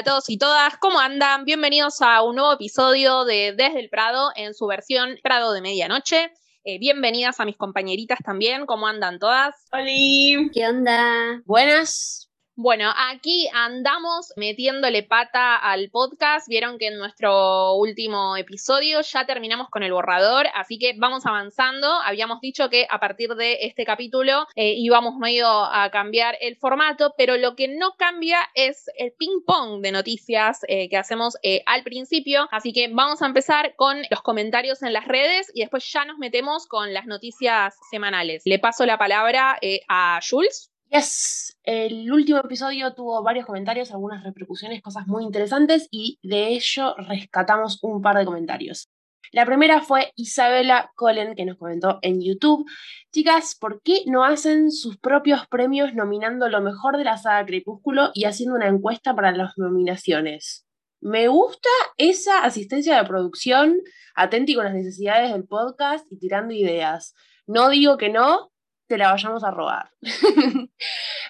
Hola para todos y todas, ¿cómo andan? Bienvenidos a un nuevo episodio de Desde el Prado en su versión Prado de Medianoche. Eh, bienvenidas a mis compañeritas también, ¿cómo andan todas? Oli. ¿Qué onda? Buenas. Bueno, aquí andamos metiéndole pata al podcast. Vieron que en nuestro último episodio ya terminamos con el borrador, así que vamos avanzando. Habíamos dicho que a partir de este capítulo eh, íbamos medio a cambiar el formato, pero lo que no cambia es el ping-pong de noticias eh, que hacemos eh, al principio. Así que vamos a empezar con los comentarios en las redes y después ya nos metemos con las noticias semanales. Le paso la palabra a Jules. El último episodio tuvo varios comentarios, algunas repercusiones, cosas muy interesantes y de ello rescatamos un par de comentarios. La primera fue Isabela Collen que nos comentó en YouTube, chicas, ¿por qué no hacen sus propios premios nominando lo mejor de la saga Crepúsculo y haciendo una encuesta para las nominaciones? Me gusta esa asistencia de producción, atenti con las necesidades del podcast y tirando ideas. No digo que no, te la vayamos a robar.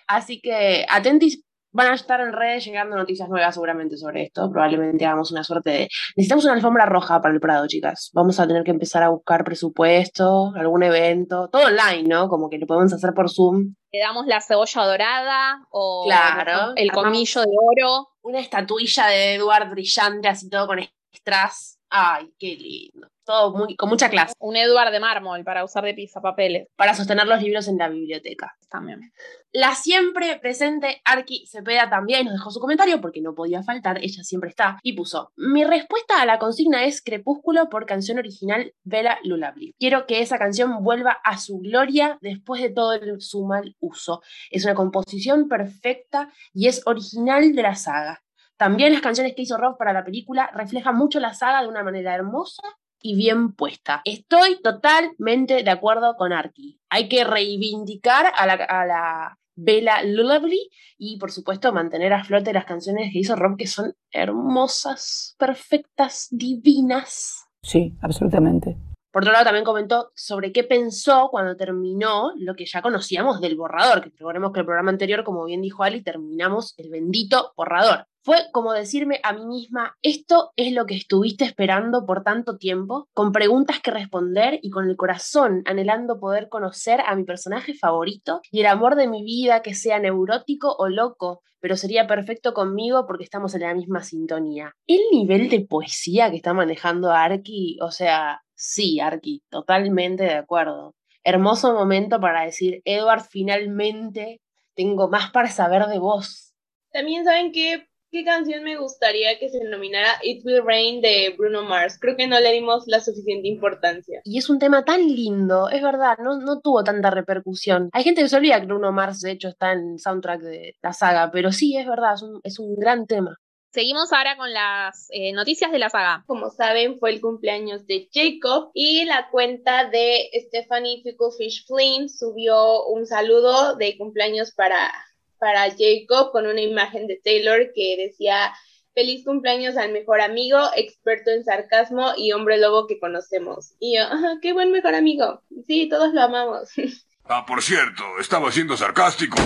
Así que atentis, van a estar en redes llegando noticias nuevas seguramente sobre esto. Probablemente hagamos una suerte de... Necesitamos una alfombra roja para el Prado, chicas. Vamos a tener que empezar a buscar presupuesto, algún evento, todo online, ¿no? Como que lo podemos hacer por Zoom. Le damos la cebolla dorada o claro, el colmillo de oro. Una estatuilla de Edward brillante, así todo con strass. Ay, qué lindo. Todo muy, con mucha clase. Un Edward de mármol para usar de pizza papeles. Para sostener los libros en la biblioteca. También. La siempre presente Arki Cepeda también nos dejó su comentario porque no podía faltar, ella siempre está, y puso: Mi respuesta a la consigna es Crepúsculo por canción original Bella Lullaby. Quiero que esa canción vuelva a su gloria después de todo el, su mal uso. Es una composición perfecta y es original de la saga. También las canciones que hizo Rob para la película reflejan mucho la saga de una manera hermosa y bien puesta. Estoy totalmente de acuerdo con Arky. Hay que reivindicar a la, a la Bella Lullaby y por supuesto mantener a flote las canciones que hizo Rob que son hermosas, perfectas, divinas. Sí, absolutamente. Por otro lado, también comentó sobre qué pensó cuando terminó lo que ya conocíamos del borrador, que recordemos que el programa anterior, como bien dijo Ali, terminamos el bendito borrador. Fue como decirme a mí misma, esto es lo que estuviste esperando por tanto tiempo, con preguntas que responder y con el corazón anhelando poder conocer a mi personaje favorito y el amor de mi vida que sea neurótico o loco, pero sería perfecto conmigo porque estamos en la misma sintonía. El nivel de poesía que está manejando Arki, o sea, sí, Arki, totalmente de acuerdo. Hermoso momento para decir, Edward, finalmente tengo más para saber de vos. También saben que ¿Qué canción me gustaría que se nominara It Will Rain de Bruno Mars? Creo que no le dimos la suficiente importancia. Y es un tema tan lindo, es verdad, no, no tuvo tanta repercusión. Hay gente que se olvida que Bruno Mars, de hecho, está en el soundtrack de la saga, pero sí, es verdad, es un, es un gran tema. Seguimos ahora con las eh, noticias de la saga. Como saben, fue el cumpleaños de Jacob y la cuenta de Stephanie Ficklefish Flynn subió un saludo de cumpleaños para para Jacob con una imagen de Taylor que decía feliz cumpleaños al mejor amigo, experto en sarcasmo y hombre lobo que conocemos. Y yo, qué buen mejor amigo. Sí, todos lo amamos. Ah, por cierto, estaba siendo sarcástico.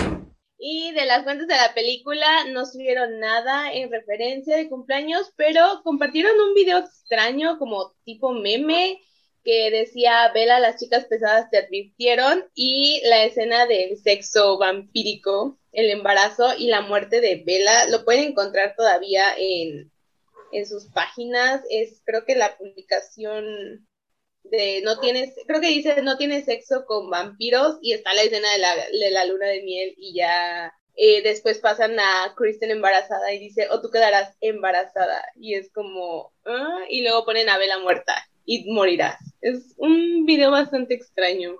Y de las cuentas de la película no subieron nada en referencia de cumpleaños, pero compartieron un video extraño como tipo meme que decía Vela, las chicas pesadas te advirtieron y la escena del sexo vampírico el embarazo y la muerte de Bella. Lo pueden encontrar todavía en, en sus páginas. Es creo que la publicación de no tienes, creo que dice no tiene sexo con vampiros y está la escena de la, de la luna de miel y ya eh, después pasan a Kristen embarazada y dice, o tú quedarás embarazada. Y es como, ¿ah? y luego ponen a Bella muerta y morirás. Es un video bastante extraño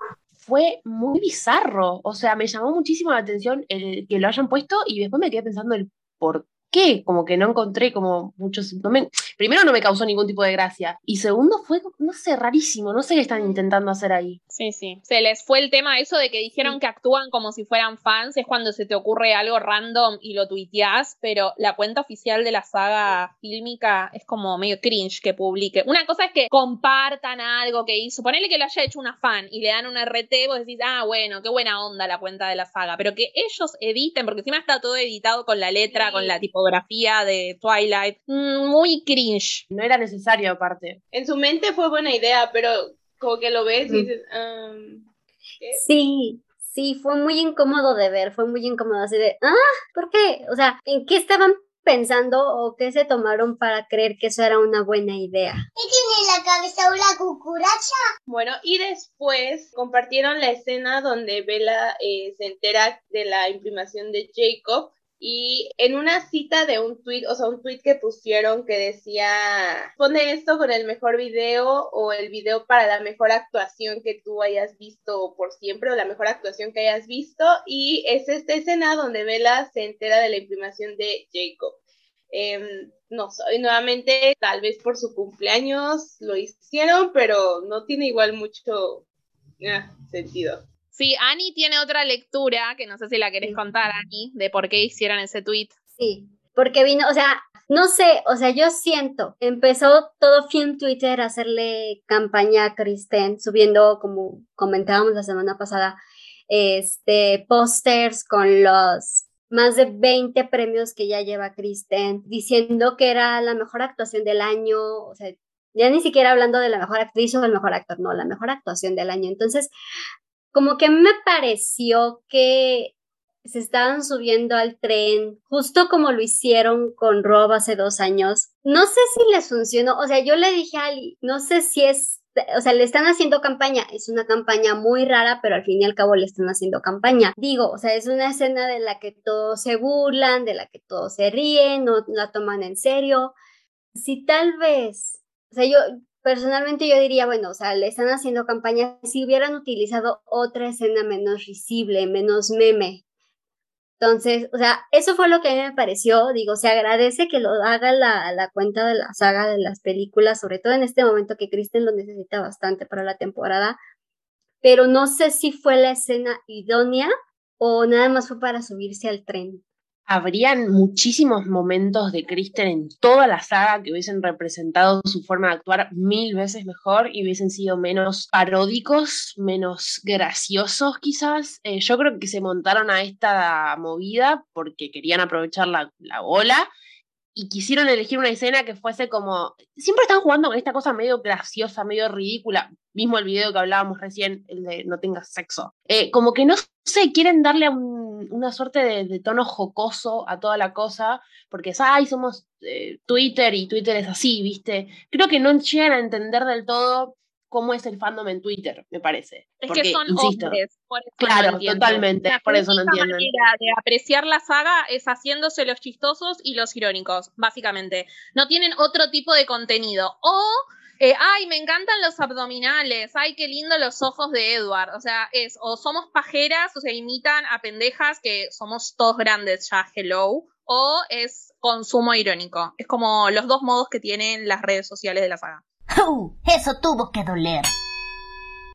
fue muy bizarro. O sea, me llamó muchísimo la atención el que lo hayan puesto y después me quedé pensando el por qué, como que no encontré como muchos... no me- primero no me causó ningún tipo de gracia y segundo fue, no sé, rarísimo, no sé qué están intentando hacer ahí. Sí, sí. Se les fue el tema eso de que dijeron que actúan como si fueran fans, es cuando se te ocurre algo random y lo tuiteás, pero la cuenta oficial de la saga fílmica es como medio cringe que publique. Una cosa es que compartan algo que hizo, ponele que lo haya hecho una fan y le dan un RT, vos decís, ah, bueno, qué buena onda la cuenta de la saga, pero que ellos editen, porque encima está todo editado con la letra, Sí. con la de Twilight, mm, muy cringe. No era necesario aparte. En su mente fue buena idea, pero como que lo ves y dices, "Um, ¿qué?". Sí, sí, fue muy incómodo de ver, fue muy incómodo así de, ah, ¿por qué? O sea, ¿en qué estaban pensando o qué se tomaron para creer que eso era una buena idea? tiene la cabeza una cucaracha? Bueno, y después compartieron la escena donde Bella eh, se entera de la imprimación de Jacob y en una cita de un tweet, o sea, un tweet que pusieron que decía, pone esto con el mejor video o el video para la mejor actuación que tú hayas visto por siempre o la mejor actuación que hayas visto y es esta escena donde Bella se entera de la imprimación de Jacob. Em, no sé, y nuevamente, tal vez por su cumpleaños lo hicieron, pero no tiene igual mucho ah, sentido. Sí, Annie tiene otra lectura, que no sé si la querés Sí. contar, Annie, de por qué hicieron ese tweet. Sí, porque vino, o sea, no sé, o sea, yo siento, empezó todo Film Twitter a hacerle campaña a Kristen, subiendo, como comentábamos la semana pasada, este, pósters con los más de 20 premios que ya lleva Kristen, diciendo que era la mejor actuación del año, o sea, ya ni siquiera hablando de la mejor actriz o del mejor actor, no, la mejor actuación del año. Entonces, como que me pareció que se estaban subiendo al tren, justo como lo hicieron con Rob hace dos años. No sé si les funcionó, o sea, yo le dije a Ali, no sé si es, o sea, le están haciendo campaña, es una campaña muy rara, pero al fin y al cabo le están haciendo campaña. Digo, o sea, es una escena de la que todos se burlan, de la que todos se ríen, no la toman en serio. Si tal vez, o sea, yo personalmente yo diría, bueno, o sea, le están haciendo campaña si hubieran utilizado otra escena menos risible, menos meme, entonces, o sea, eso fue lo que a mí me pareció. Digo, se agradece que lo haga la, la cuenta de la saga de las películas, sobre todo en este momento que Kristen lo necesita bastante para la temporada. Pero no sé si fue la escena idónea o nada más fue para subirse al tren. Habrían muchísimos momentos de Kristen en toda la saga que hubiesen representado su forma de actuar mil veces mejor y hubiesen sido menos paródicos, menos graciosos quizás. Eh, yo creo que se montaron a esta movida porque querían aprovechar la, la ola y quisieron elegir una escena que fuese como... Siempre están jugando con esta cosa medio graciosa, medio ridícula. Mismo el video que hablábamos recién, el de no tengas sexo. Eh, como que no sé, quieren darle un- una suerte de, de tono jocoso a toda la cosa, porque es, ay, somos eh, Twitter y Twitter es así, ¿viste? Creo que no llegan a entender del todo cómo es el fandom en Twitter, me parece. Es Porque, que son insisto, hombres, por eso Claro, no totalmente, La por eso no entienden. manera de apreciar la saga es haciéndose los chistosos y los irónicos, básicamente. No tienen otro tipo de contenido. O, eh, ay, me encantan los abdominales, ay, qué lindo los ojos de Edward. O sea, es, o somos pajeras, o sea, imitan a pendejas que somos todos grandes ya, hello. O es consumo irónico. Es como los dos modos que tienen las redes sociales de la saga. ¡Uh! Eso tuvo que doler.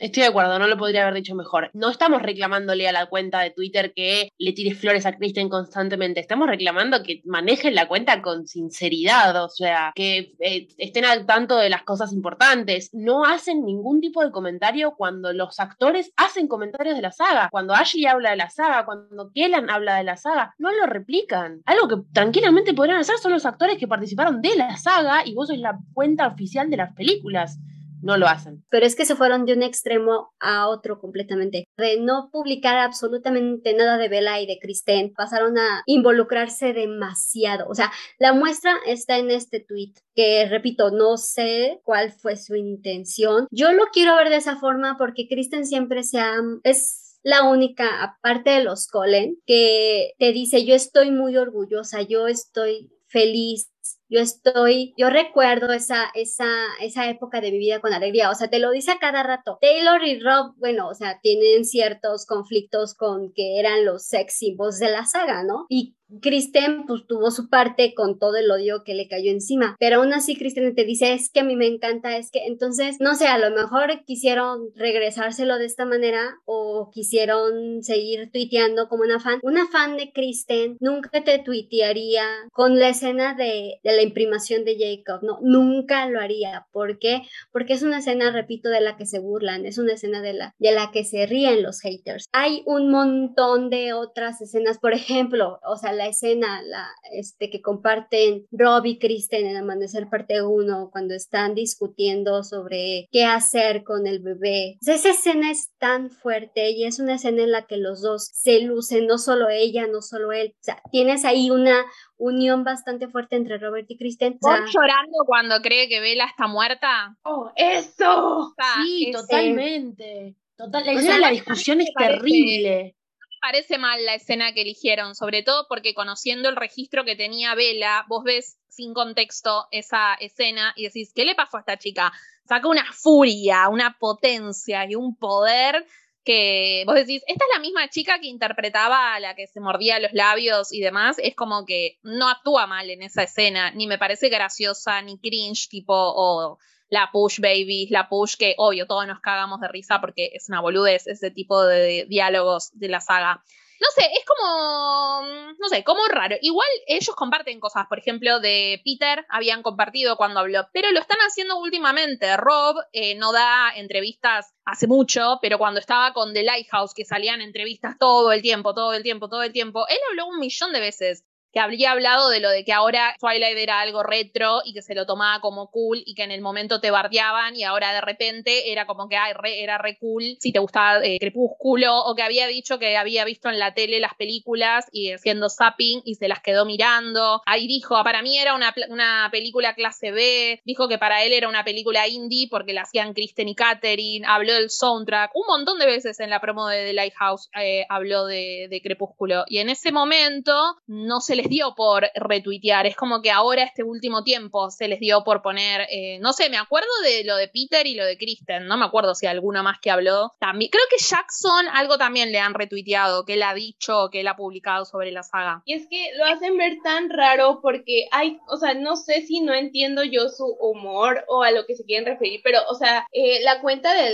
Estoy de acuerdo, no lo podría haber dicho mejor. No estamos reclamándole a la cuenta de Twitter que le tire flores a Kristen constantemente. Estamos reclamando que manejen la cuenta con sinceridad, o sea, que eh, estén al tanto de las cosas importantes. No hacen ningún tipo de comentario cuando los actores hacen comentarios de la saga. Cuando Ashley habla de la saga, cuando Kellan habla de la saga, no lo replican. Algo que tranquilamente podrían hacer son los actores que participaron de la saga y vos sos la cuenta oficial de las películas. No lo hacen. Pero es que se fueron de un extremo a otro completamente. De no publicar absolutamente nada de Bella y de Kristen, pasaron a involucrarse demasiado. O sea, la muestra está en este tweet, que repito, no sé cuál fue su intención. Yo lo quiero ver de esa forma porque Kristen siempre se ha... es la única, aparte de los Colen, que te dice, yo estoy muy orgullosa, yo estoy feliz, yo estoy, yo recuerdo esa, esa, esa época de mi vida con alegría, o sea, te lo dice a cada rato. Taylor y Rob, bueno, o sea, tienen ciertos conflictos con que eran los sex symbols de la saga, ¿no? Y Kristen pues tuvo su parte con todo el odio que le cayó encima, pero aún así Kristen te dice, es que a mí me encanta, es que entonces, no sé, a lo mejor quisieron regresárselo de esta manera o quisieron seguir tuiteando como una fan. Una fan de Kristen nunca te tuitearía con la escena de, la imprimación de Jacob, no, nunca lo haría. ¿Por qué? Porque es una escena, repito, de la que se burlan, es una escena de la, de la que se ríen los haters. Hay un montón de otras escenas, por ejemplo, o sea, la escena la, este, que comparten Rob y Kristen en Amanecer parte 1, cuando están discutiendo sobre qué hacer con el bebé. esa escena es tan fuerte y es una escena en la que los dos se lucen, no solo ella, no solo él. O sea, tienes ahí una unión bastante fuerte entre Robert y Kristen. O sea, llorando cuando cree que Bella está muerta? ¡Oh, eso! sí, ese- totalmente. Total, la, O sea, la la discusión es terrible. Parece mal la escena que eligieron, sobre todo porque conociendo el registro que tenía Vela, vos ves sin contexto esa escena y decís, ¿qué le pasó a esta chica? Saca una furia, una potencia y un poder que vos decís, esta es la misma chica que interpretaba a la que se mordía los labios y demás, es como que no actúa mal en esa escena, ni me parece graciosa, ni cringe, tipo, o la push babies, la push que obvio todos nos cagamos de risa porque es una boludez ese tipo de diálogos de la saga. No sé, es como, no sé, como raro. Igual ellos comparten cosas, por ejemplo, de Peter habían compartido cuando habló, pero lo están haciendo últimamente. Rob eh, no da entrevistas hace mucho, pero cuando estaba con The Lighthouse, que salían entrevistas todo el tiempo, todo el tiempo, todo el tiempo, él habló un millón de veces que habría hablado de lo de que ahora Twilight era algo retro y que se lo tomaba como cool y que en el momento te bardeaban y ahora de repente era como que era re cool si te gustaba eh, Crepúsculo o que había dicho que había visto en la tele las películas y haciendo zapping y se las quedó mirando. Ahí dijo, para mí era una, una película clase B, dijo que para él era una película indie porque la hacían Kristen y Katherine, habló del soundtrack, un montón de veces en la promo de The Lighthouse eh, habló de, de Crepúsculo y en ese momento no se les dio por retuitear, es como que ahora este último tiempo se les dio por poner, eh, no sé, me acuerdo de lo de Peter y lo de Kristen, no me acuerdo si alguno más que habló, también, creo que Jackson algo también le han retuiteado, que él ha dicho, que él ha publicado sobre la saga. Y es que lo hacen ver tan raro porque hay, o sea, no sé si no entiendo yo su humor o a lo que se quieren referir, pero, o sea, eh, la cuenta de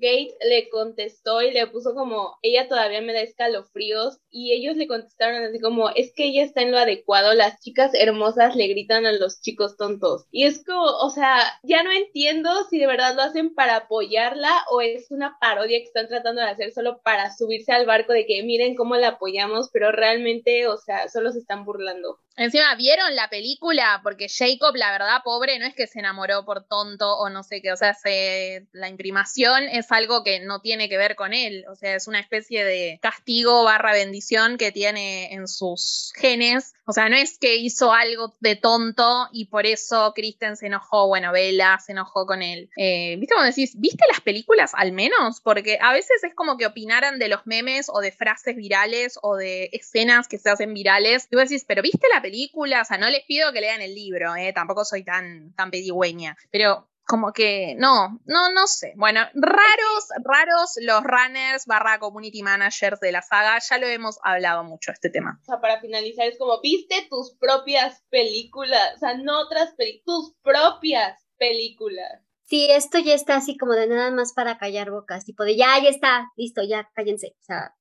Linksgate le contestó y le puso como, ella todavía me da escalofríos y ellos le contestaron así como, es que ella está en lo adecuado, las chicas hermosas le gritan a los chicos tontos. Y es como, o sea, ya no entiendo si de verdad lo hacen para apoyarla o es una parodia que están tratando de hacer solo para subirse al barco de que miren cómo la apoyamos, pero realmente, o sea, solo se están burlando. Encima, ¿vieron la película? Porque Jacob, la verdad, pobre, no es que se enamoró por tonto o no sé qué, o sea, se, la imprimación es algo que no tiene que ver con él, o sea, es una especie de castigo barra bendición que tiene en sus genes, o sea, no es que hizo algo de tonto y por eso Kristen se enojó, bueno, Bella se enojó con él. Eh, ¿Viste cuando decís, ¿viste las películas al menos? Porque a veces es como que opinaran de los memes o de frases virales o de escenas que se hacen virales. Y vos decís, ¿pero viste la película? O sea, no les pido que lean el libro, ¿eh? Tampoco soy tan, tan pedigüeña. Pero como que no, no, no sé. Bueno, raros, raros los runners barra community managers de la saga. Ya lo hemos hablado mucho este tema. O sea, para finalizar, es como, viste tus propias películas, o sea, no otras películas, tus propias películas. Sí, esto ya está así como de nada más para callar bocas, tipo de ya, ya está, listo, ya, cállense. O sea,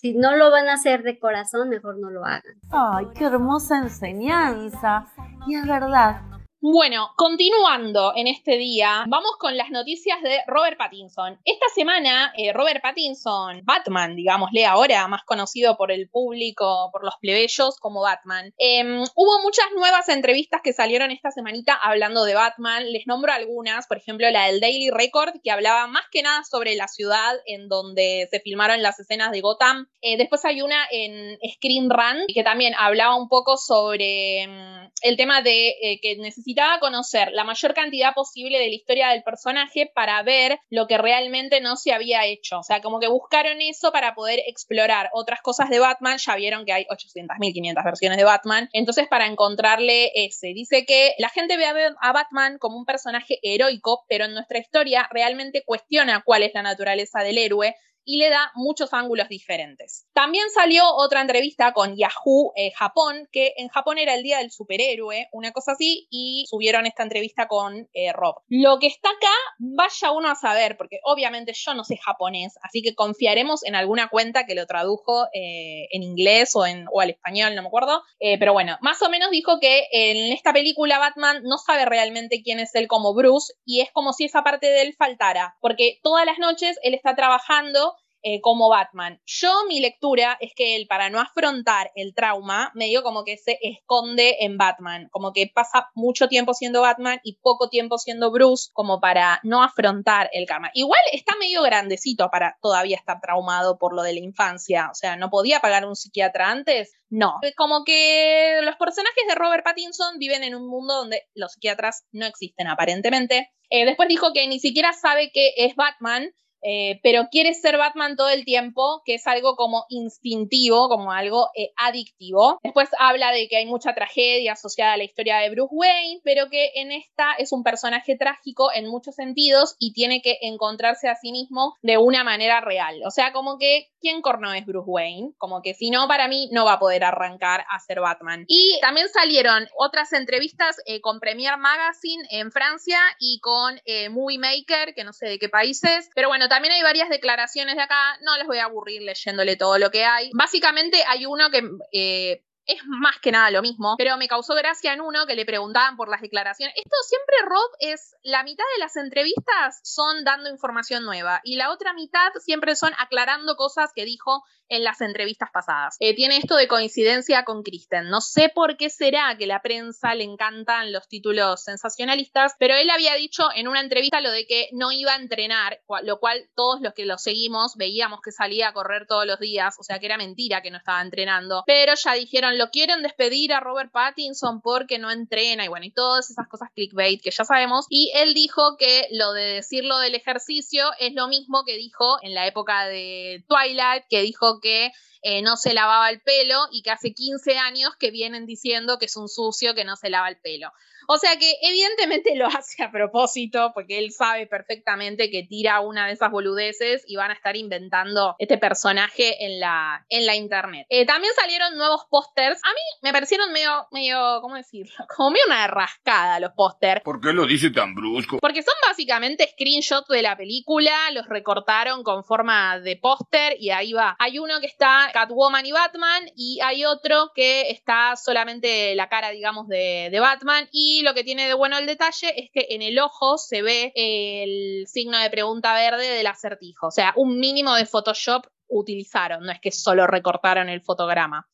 si no lo van a hacer de corazón, mejor no lo hagan. Ay, qué hermosa enseñanza. Y es verdad. Bueno, continuando en este día, vamos con las noticias de Robert Pattinson. Esta semana, eh, Robert Pattinson, Batman, digámosle ahora, más conocido por el público, por los plebeyos como Batman, eh, hubo muchas nuevas entrevistas que salieron esta semanita hablando de Batman. Les nombro algunas, por ejemplo, la del Daily Record, que hablaba más que nada sobre la ciudad en donde se filmaron las escenas de Gotham. Eh, después hay una en Screen Run, que también hablaba un poco sobre mm, el tema de eh, que necesitaba conocer la mayor cantidad posible de la historia del personaje para ver lo que realmente no se había hecho. O sea, como que buscaron eso para poder explorar otras cosas de Batman. Ya vieron que hay 800.500 versiones de Batman. Entonces, para encontrarle ese, dice que la gente ve a Batman como un personaje heroico, pero en nuestra historia realmente cuestiona cuál es la naturaleza del héroe y le da muchos ángulos diferentes. También salió otra entrevista con Yahoo eh, Japón, que en Japón era el día del superhéroe, una cosa así, y subieron esta entrevista con eh, Rob. Lo que está acá, vaya uno a saber, porque obviamente yo no sé japonés, así que confiaremos en alguna cuenta que lo tradujo eh, en inglés o, en, o al español, no me acuerdo. pero bueno, más o menos dijo que en esta película Batman no sabe realmente quién es él como Bruce y es como si esa parte de él faltara, porque todas las noches él está trabajando eh, como Batman. Yo mi lectura es que él, para no afrontar el trauma, medio como que se esconde en Batman, como que pasa mucho tiempo siendo Batman y poco tiempo siendo Bruce, como para no afrontar el karma. Igual está medio grandecito para todavía estar traumado por lo de la infancia, o sea, no podía pagar un psiquiatra antes. No, como que los personajes de Robert Pattinson viven en un mundo donde los psiquiatras no existen aparentemente. Eh, después dijo que ni siquiera sabe qué es Batman eh, pero quiere ser Batman todo el tiempo, que es algo como instintivo, como algo eh, adictivo. Después habla de que hay mucha tragedia asociada a la historia de Bruce Wayne, pero que en esta es un personaje trágico en muchos sentidos y tiene que encontrarse a sí mismo de una manera real. O sea, como que, ¿quién corno es Bruce Wayne? Como que si no, para mí no va a poder arrancar a ser Batman. Y también salieron otras entrevistas eh, con Premier Magazine en Francia y con Movie Maker, que no sé de qué países, pero bueno, también hay varias declaraciones de acá, no les voy a aburrir leyéndole todo lo que hay. Básicamente hay uno que eh, es más que nada lo mismo, pero me causó gracia en uno que le preguntaban por las declaraciones. Esto siempre, Rob, es la mitad de las entrevistas son dando información nueva y la otra mitad siempre son aclarando cosas que dijo en las entrevistas pasadas. Eh, tiene esto de coincidencia con Kristen. No sé por qué será que la prensa le encantan los títulos sensacionalistas, pero él había dicho en una entrevista lo de que no iba a entrenar, lo cual todos los que lo seguimos veíamos que salía a correr todos los días, o sea que era mentira que no estaba entrenando. Pero ya dijeron, lo quieren despedir a Robert Pattinson porque no entrena y bueno, y todas esas cosas clickbait que ya sabemos. Y él dijo que lo de decirlo del ejercicio es lo mismo que dijo en la época de Twilight, que dijo que eh, no se lavaba el pelo y que hace 15 años que vienen diciendo que es un sucio que no se lava el pelo. O sea que evidentemente lo hace a propósito porque él sabe perfectamente que tira una de esas boludeces y van a estar inventando este personaje en la, en la internet. Eh, también salieron nuevos pósters. A mí me parecieron medio, medio, ¿cómo decirlo? Como medio una rascada los pósters. ¿Por qué lo dice tan brusco? Porque son básicamente screenshots de la película, los recortaron con forma de póster y ahí va. Hay uno que está Catwoman y Batman y hay otro que está solamente la cara, digamos, de, de Batman y lo que tiene de bueno el detalle es que en el ojo se ve el signo de pregunta verde del acertijo. O sea, un mínimo de Photoshop utilizaron, no es que solo recortaron el fotograma.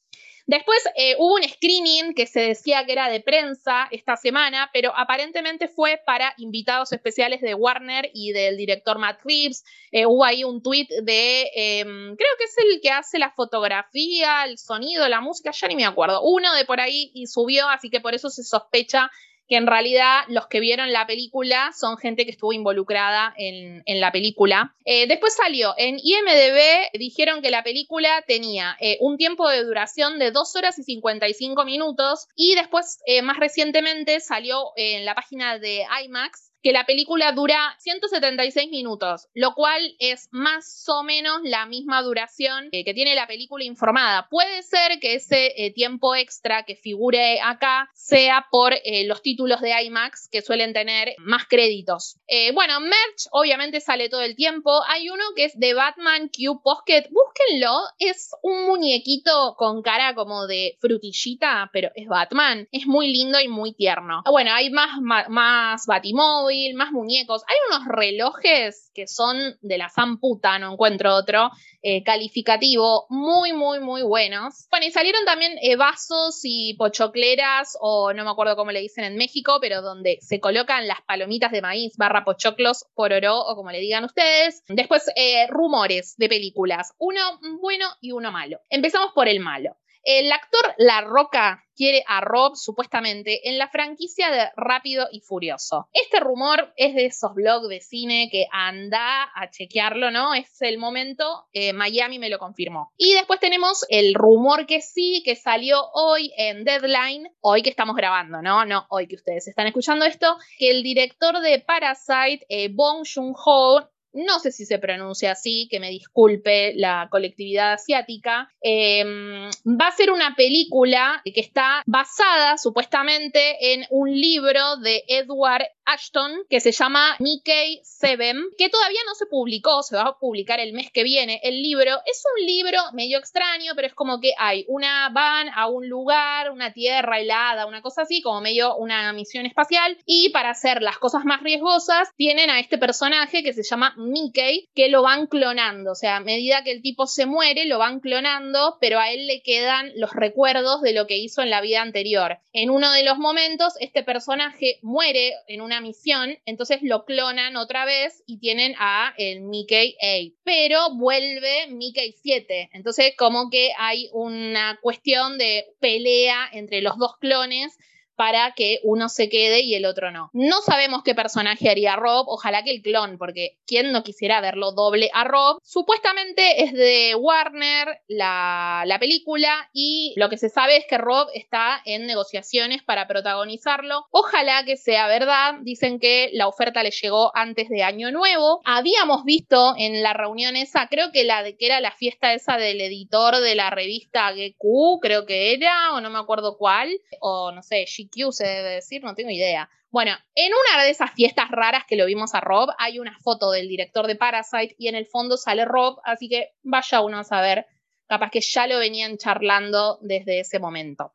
Después eh, hubo un screening que se decía que era de prensa esta semana, pero aparentemente fue para invitados especiales de Warner y del director Matt Reeves. Eh, hubo ahí un tweet de, em, creo que es el que hace la fotografía, el sonido, la música, ya ni me acuerdo. Uno de por ahí y subió, así que por eso se sospecha que en realidad los que vieron la película son gente que estuvo involucrada en, la película. Eh, después salió en IMDB, dijeron que la película tenía eh, un tiempo de duración de 2 horas y 55 minutos y después, eh, más recientemente, salió en la página de IMAX que la película dura 176 minutos, lo cual es más o menos la misma duración que tiene la película informada. Puede ser que ese eh, tiempo extra que figure acá sea por eh, los títulos de IMAX que suelen tener más créditos. Eh, bueno, merch obviamente sale todo el tiempo. Hay uno que es de Batman Q Pocket. Búsquenlo. Es un muñequito con cara como de frutillita, pero es Batman. Es muy lindo y muy tierno. Bueno, hay más, más, más Batimóvil más muñecos. Hay unos relojes que son de la zamputa, no encuentro otro, eh, calificativo, muy, muy, muy buenos. Bueno, y salieron también eh, vasos y pochocleras, o no me acuerdo cómo le dicen en México, pero donde se colocan las palomitas de maíz barra pochoclos, pororó, o como le digan ustedes. Después, eh, rumores de películas, uno bueno y uno malo. Empezamos por el malo. El actor La Roca quiere a Rob supuestamente en la franquicia de Rápido y Furioso. Este rumor es de esos blogs de cine que anda a chequearlo, ¿no? Es el momento, eh, Miami me lo confirmó. Y después tenemos el rumor que sí, que salió hoy en Deadline, hoy que estamos grabando, ¿no? No, hoy que ustedes están escuchando esto, que el director de Parasite, eh, Bong Joon-ho, no sé si se pronuncia así, que me disculpe la colectividad asiática, em, va a ser una película que está basada supuestamente en un libro de Edward Ashton que se llama Mickey Seven, que todavía no se publicó, se va a publicar el mes que viene. El libro es un libro medio extraño, pero es como que hay una van a un lugar, una tierra helada, una cosa así, como medio una misión espacial, y para hacer las cosas más riesgosas tienen a este personaje que se llama Mickey, que lo van clonando, o sea, a medida que el tipo se muere, lo van clonando, pero a él le quedan los recuerdos de lo que hizo en la vida anterior. En uno de los momentos, este personaje muere en una misión, entonces lo clonan otra vez y tienen a el Mickey 8, pero vuelve Mickey 7, entonces como que hay una cuestión de pelea entre los dos clones para que uno se quede y el otro no. No sabemos qué personaje haría Rob, ojalá que el clon, porque ¿quién no quisiera verlo doble a Rob? Supuestamente es de Warner la, la película y lo que se sabe es que Rob está en negociaciones para protagonizarlo. Ojalá que sea verdad, dicen que la oferta le llegó antes de Año Nuevo. Habíamos visto en la reunión esa, creo que la de que era la fiesta esa del editor de la revista GQ, creo que era, o no me acuerdo cuál, o no sé, GQ se debe decir, no tengo idea. Bueno, en una de esas fiestas raras que lo vimos a Rob, hay una foto del director de Parasite y en el fondo sale Rob, así que vaya uno a saber. Capaz que ya lo venían charlando desde ese momento.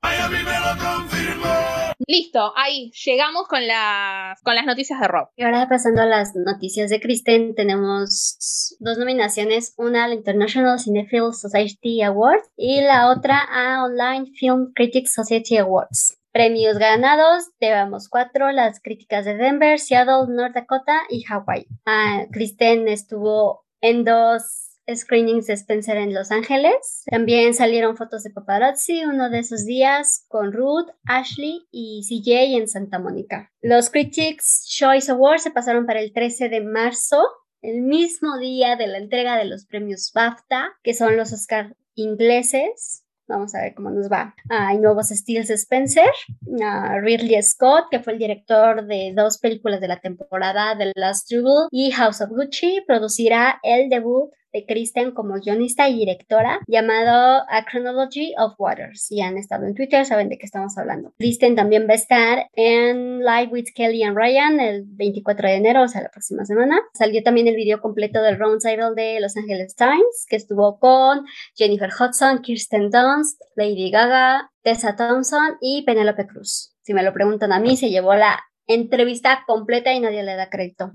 Listo, ahí llegamos con las, con las noticias de Rob. Y ahora pasando a las noticias de Kristen, tenemos dos nominaciones, una al International Cinephile Society Award y la otra a Online Film Critics Society Awards. Premios ganados, llevamos cuatro, las críticas de Denver, Seattle, North Dakota y Hawaii. Ah, Kristen estuvo en dos screenings de Spencer en Los Ángeles. También salieron fotos de paparazzi uno de esos días con Ruth, Ashley y CJ en Santa Mónica. Los Critics Choice Awards se pasaron para el 13 de marzo, el mismo día de la entrega de los premios BAFTA, que son los Oscar ingleses. Vamos a ver cómo nos va. Hay nuevos Steels Spencer, uh, Ridley Scott, que fue el director de dos películas de la temporada The Last Duel y House of Gucci, producirá el debut Kristen como guionista y directora llamado A Chronology of Waters. Si han estado en Twitter saben de qué estamos hablando. Kristen también va a estar en Live with Kelly and Ryan el 24 de enero, o sea, la próxima semana. Salió también el video completo del Roundtable de Los Angeles Times, que estuvo con Jennifer Hudson, Kirsten Dunst, Lady Gaga, Tessa Thompson y Penelope Cruz. Si me lo preguntan a mí, se llevó la entrevista completa y nadie le da crédito.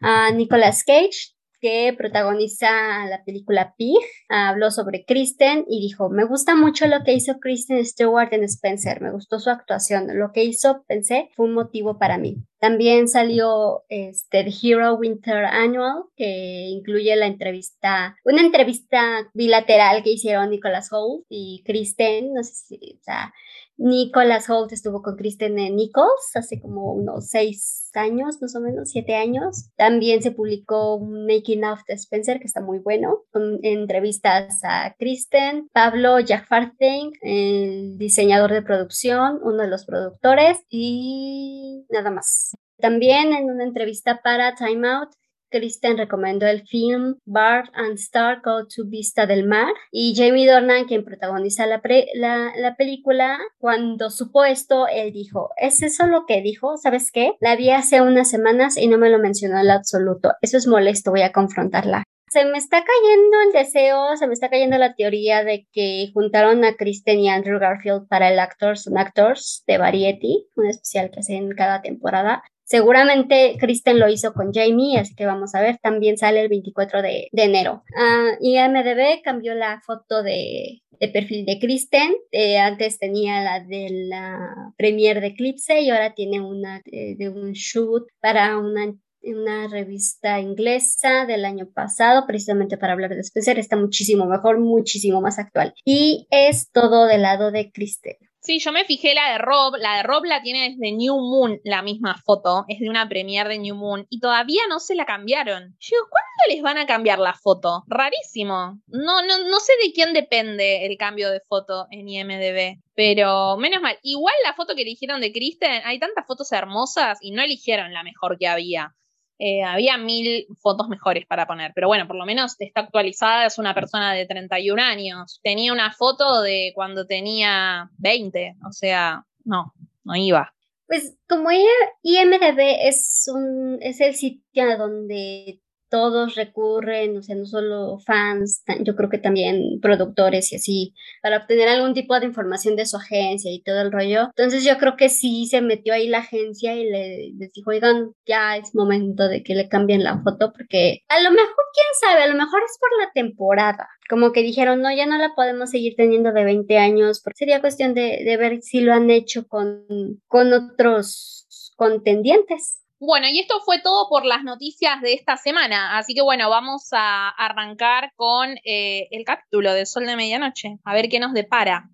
A Nicolas Cage que protagoniza la película Pig, habló sobre Kristen y dijo, me gusta mucho lo que hizo Kristen Stewart en Spencer, me gustó su actuación, lo que hizo, pensé, fue un motivo para mí. También salió este, The Hero Winter Annual, que incluye la entrevista, una entrevista bilateral que hicieron Nicholas Holt y Kristen, no sé si, o sea, Nicholas Holt estuvo con Kristen Nichols hace como unos seis años, más o menos, siete años. También se publicó Making of the Spencer, que está muy bueno, con entrevistas a Kristen, Pablo Jaffarting, el diseñador de producción, uno de los productores, y nada más. También en una entrevista para Time Out Kristen recomendó el film Barb and Star Go to Vista del Mar y Jamie Dornan, quien protagoniza la, la, película, cuando supo esto, él dijo, ¿es eso lo que dijo? ¿Sabes qué? La vi hace unas semanas y no me lo mencionó en absoluto. Eso es molesto, voy a confrontarla. Se me está cayendo el deseo, se me está cayendo la teoría de que juntaron a Kristen y Andrew Garfield para el Actors on Actors de Variety, un especial que hacen cada temporada. Seguramente Kristen lo hizo con Jamie, así que vamos a ver. También sale el 24 de, enero. Uh, IMDB cambió la foto de, perfil de Kristen. Eh, antes tenía la de la premier de Eclipse y ahora tiene una de, un shoot para una una revista inglesa del año pasado, precisamente para hablar de Spencer, está muchísimo mejor, muchísimo más actual. Y es todo del lado de Kristen. Sí, yo me fijé la de Rob. La de Rob la tiene desde New Moon, la misma foto. Es de una premiere de New Moon. Y todavía no se la cambiaron. Yo ¿cuándo les van a cambiar la foto? Rarísimo. No, no, no sé de quién depende el cambio de foto en IMDB. Pero menos mal. Igual la foto que eligieron de Kristen, hay tantas fotos hermosas y no eligieron la mejor que había. Eh, había mil fotos mejores para poner, pero bueno, por lo menos está actualizada, es una persona de 31 años. Tenía una foto de cuando tenía 20, o sea, no, no iba. Pues como IMDB es un es el sitio donde todos recurren, o sea, no solo fans, yo creo que también productores y así, para obtener algún tipo de información de su agencia y todo el rollo. Entonces yo creo que sí se metió ahí la agencia y le, dijo, oigan, ya es momento de que le cambien la foto, porque a lo mejor, quién sabe, a lo mejor es por la temporada. Como que dijeron, no, ya no la podemos seguir teniendo de 20 años, porque sería cuestión de, de ver si lo han hecho con, con otros contendientes. Bueno, y esto fue todo por las noticias de esta semana. Así que bueno, vamos a arrancar con eh, el capítulo de Sol de Medianoche. A ver qué nos depara.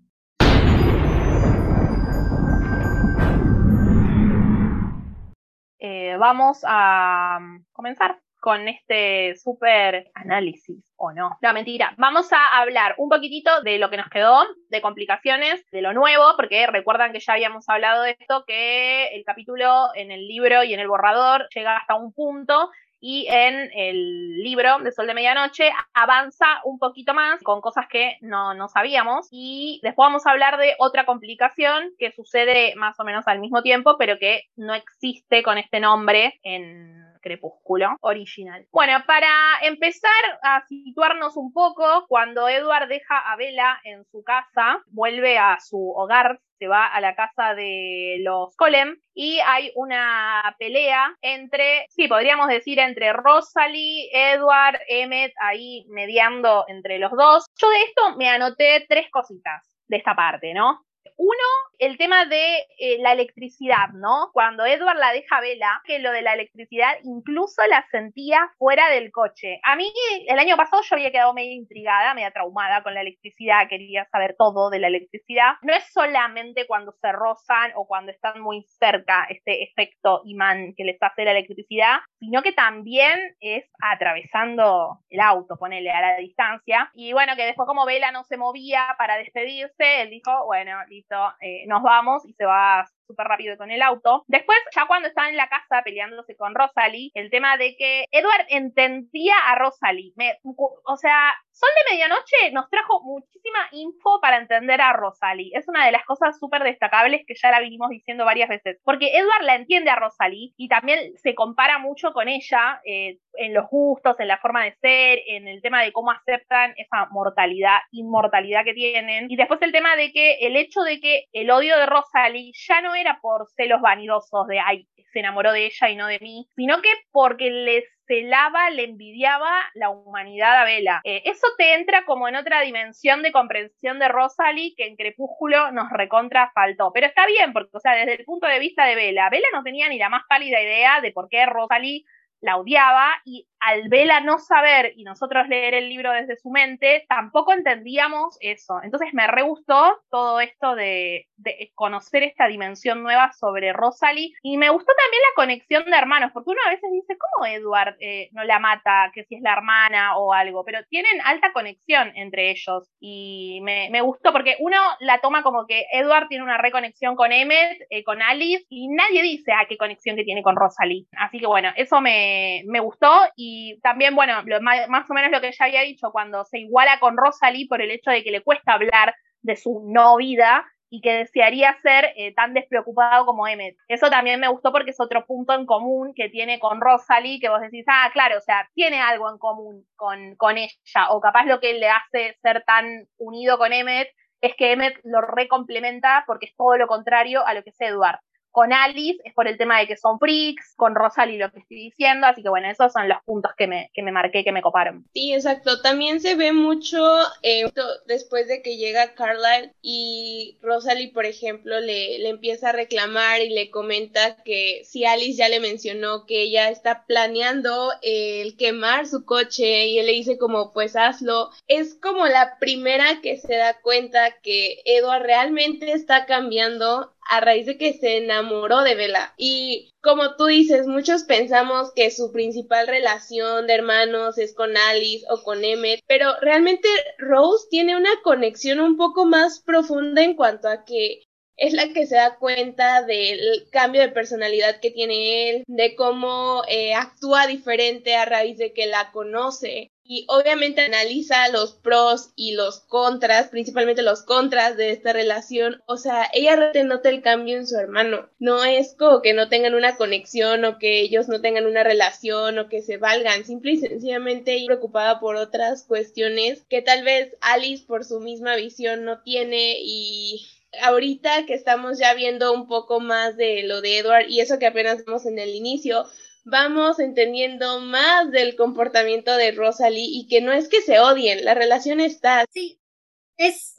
Eh, vamos a comenzar con este súper análisis o no. No, mentira. Vamos a hablar un poquitito de lo que nos quedó, de complicaciones, de lo nuevo, porque recuerdan que ya habíamos hablado de esto, que el capítulo en el libro y en el borrador llega hasta un punto y en el libro de Sol de Medianoche avanza un poquito más con cosas que no, no, sabíamos y después vamos a hablar de otra complicación que sucede más o menos al mismo tiempo pero que no existe con este nombre en Crepúsculo original. Bueno, para empezar a situarnos un poco, cuando Edward deja a Bella en su casa, vuelve a su hogar se va a la casa de los Colem y hay una pelea entre, sí, podríamos decir entre Rosalie, Edward, Emmet, ahí mediando entre los dos. Yo de esto me anoté tres cositas de esta parte, ¿no? Uno, el tema de eh, la electricidad, ¿no? Cuando Edward la deja Vela, que lo de la electricidad incluso la sentía fuera del coche. A mí el año pasado yo había quedado medio intrigada, medio traumada con la electricidad, quería saber todo de la electricidad. No es solamente cuando se rozan o cuando están muy cerca este efecto imán que les hace la electricidad, sino que también es atravesando el auto, ponele a la distancia. Y bueno, que después como Vela no se movía para despedirse, él dijo, bueno, listo, eh, nos vamos y se va súper rápido con el auto. Después, ya cuando están en la casa peleándose con Rosalie, el tema de que Edward entendía a Rosalie. o sea, Sol de Medianoche nos trajo muchísima info para entender a Rosalie. Es una de las cosas súper destacables que ya la vinimos diciendo varias veces. Porque Edward la entiende a Rosalie y también se compara mucho con ella eh, en los gustos, en la forma de ser, en el tema de cómo aceptan esa mortalidad, inmortalidad que tienen. Y después el tema de que el hecho de que el odio de Rosalie ya no era por celos vanidosos de, ay, se enamoró de ella y no de mí, sino que porque le celaba, le envidiaba la humanidad a Vela. Eh, eso te entra como en otra dimensión de comprensión de Rosalie que en Crepúsculo nos recontra faltó. Pero está bien, porque, o sea, desde el punto de vista de Vela, Vela no tenía ni la más pálida idea de por qué Rosalie la odiaba y al Vela no saber y nosotros leer el libro desde su mente, tampoco entendíamos eso. Entonces me re gustó todo esto de, conocer esta dimensión nueva sobre Rosalie y me gustó también la conexión de hermanos, porque uno a veces dice, ¿cómo Edward eh, no la mata? Que si es la hermana o algo, pero tienen alta conexión entre ellos y me, gustó porque uno la toma como que Edward tiene una reconexión con Emmet, eh, con Alice y nadie dice, ah, qué conexión que tiene con Rosalie. Así que bueno, eso me, me gustó y también, bueno, más, o menos lo que ya había dicho, cuando se iguala con Rosalie por el hecho de que le cuesta hablar de su no vida y que desearía ser eh, tan despreocupado como Emmet. Eso también me gustó porque es otro punto en común que tiene con Rosalie, que vos decís, ah, claro, o sea, tiene algo en común con, con ella, o capaz lo que le hace ser tan unido con Emmet es que Emmet lo recomplementa porque es todo lo contrario a lo que es Edward. Con Alice es por el tema de que son freaks, con Rosalie lo que estoy diciendo, así que bueno, esos son los puntos que me, que me marqué, que me coparon. Sí, exacto. También se ve mucho eh, después de que llega Carlyle y Rosalie, por ejemplo, le, le empieza a reclamar y le comenta que si Alice ya le mencionó que ella está planeando el quemar su coche y él le dice como pues hazlo, es como la primera que se da cuenta que Edward realmente está cambiando a raíz de que se enamoró de Bella. Y como tú dices, muchos pensamos que su principal relación de hermanos es con Alice o con Emmett, pero realmente Rose tiene una conexión un poco más profunda en cuanto a que es la que se da cuenta del cambio de personalidad que tiene él, de cómo eh, actúa diferente a raíz de que la conoce y obviamente analiza los pros y los contras, principalmente los contras de esta relación. O sea, ella nota el cambio en su hermano. No es como que no tengan una conexión o que ellos no tengan una relación o que se valgan. Simple y sencillamente preocupada por otras cuestiones que tal vez Alice por su misma visión no tiene y ahorita que estamos ya viendo un poco más de lo de Edward y eso que apenas vemos en el inicio, vamos entendiendo más del comportamiento de Rosalie y que no es que se odien, la relación está. Sí, es,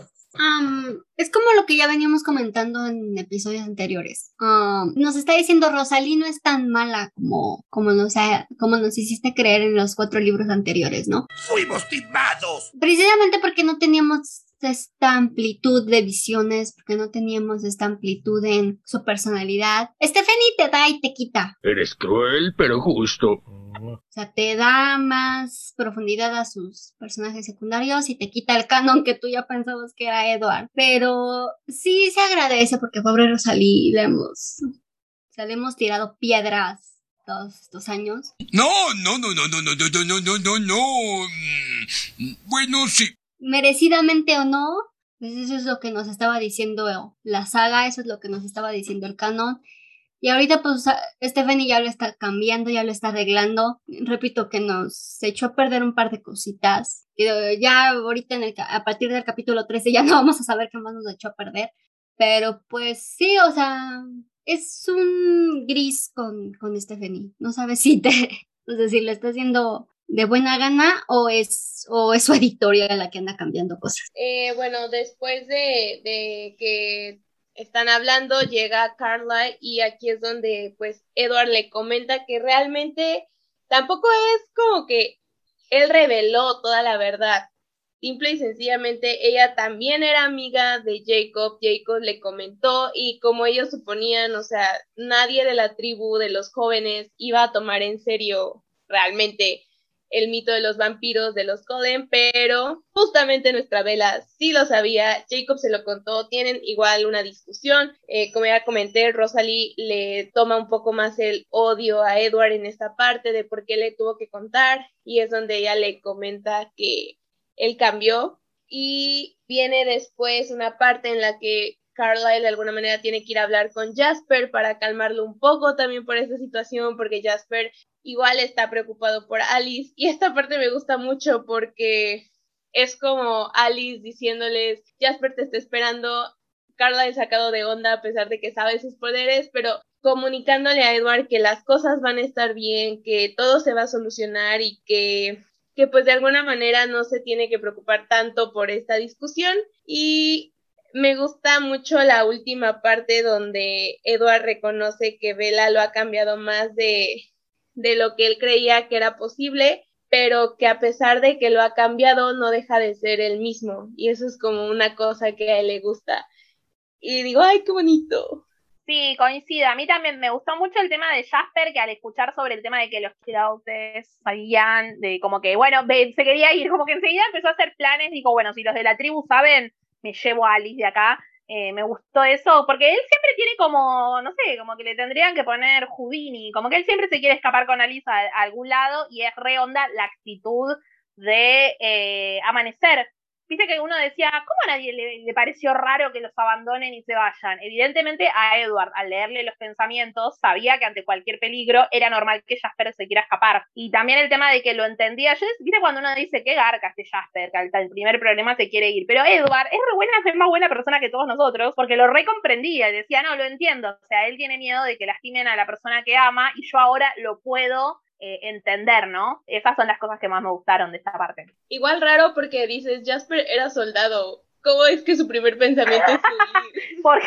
es como lo que ya veníamos comentando en episodios anteriores. nos está diciendo Rosalie no es tan mala como, como, nos como nos hiciste creer en los cuatro libros anteriores, ¿no? Fuimos timados. Precisamente porque no teníamos esta amplitud de visiones, porque no teníamos esta amplitud en su personalidad. Stephanie te da y te quita. Eres cruel, pero justo. O sea, te da más profundidad a sus personajes secundarios y te quita el canon que tú ya pensabas que era Edward. Pero sí se agradece porque pobre Rosalí le hemos, o sea, le hemos tirado piedras todos estos años. No, no, no, no, no, no, no, no, no, no, no. Bueno, sí, merecidamente o no, pues eso es lo que nos estaba diciendo la saga, eso es lo que nos estaba diciendo el canon. Y ahorita pues Stephanie ya lo está cambiando, ya lo está arreglando. Repito que nos echó a perder un par de cositas. Ya ahorita en el, a partir del capítulo 13 ya no vamos a saber qué más nos echó a perder. Pero pues sí, o sea, es un gris con, con Stephanie. No sabes si te, es decir, le está haciendo de buena gana o es, o es su editorial la que anda cambiando cosas? Eh, bueno, después de, de, que están hablando, llega Carla y aquí es donde pues Edward le comenta que realmente tampoco es como que él reveló toda la verdad. Simple y sencillamente ella también era amiga de Jacob, Jacob le comentó y como ellos suponían, o sea, nadie de la tribu de los jóvenes iba a tomar en serio realmente el mito de los vampiros de los Coden, pero justamente nuestra vela sí lo sabía, Jacob se lo contó, tienen igual una discusión, eh, como ya comenté, Rosalie le toma un poco más el odio a Edward en esta parte de por qué le tuvo que contar y es donde ella le comenta que él cambió. Y viene después una parte en la que Carlyle de alguna manera tiene que ir a hablar con Jasper para calmarlo un poco también por esta situación, porque Jasper igual está preocupado por Alice. Y esta parte me gusta mucho porque es como Alice diciéndoles, Jasper te está esperando, Carlyle sacado de onda a pesar de que sabe sus poderes, pero comunicándole a Edward que las cosas van a estar bien, que todo se va a solucionar y que que pues de alguna manera no se tiene que preocupar tanto por esta discusión y me gusta mucho la última parte donde Edward reconoce que Bella lo ha cambiado más de, de lo que él creía que era posible, pero que a pesar de que lo ha cambiado no deja de ser el mismo. Y eso es como una cosa que a él le gusta. Y digo, ay, qué bonito. Sí, coincide. A mí también me gustó mucho el tema de Jasper, que al escuchar sobre el tema de que los scouts sabían, de como que, bueno, se quería ir, como que enseguida empezó a hacer planes, dijo, bueno, si los de la tribu saben, me llevo a Alice de acá. Eh, me gustó eso, porque él siempre tiene como, no sé, como que le tendrían que poner Houdini, como que él siempre se quiere escapar con Alice a, algún lado y es re onda la actitud de eh, amanecer, Dice que uno decía, ¿cómo a nadie le, pareció raro que los abandonen y se vayan? Evidentemente a Edward, al leerle los pensamientos, sabía que ante cualquier peligro era normal que Jasper se quiera escapar. Y también el tema de que lo entendía, yo, viste cuando uno dice, qué garca este Jasper, que al, primer problema se quiere ir. Pero Edward es re buena, es más buena persona que todos nosotros, porque lo recomprendía y decía, no, lo entiendo. O sea, él tiene miedo de que lastimen a la persona que ama y yo ahora lo puedo eh, entender, ¿no? Esas son las cosas que más me gustaron de esta parte. Igual raro porque dices, Jasper era soldado. ¿Cómo es que su primer pensamiento es huir? por,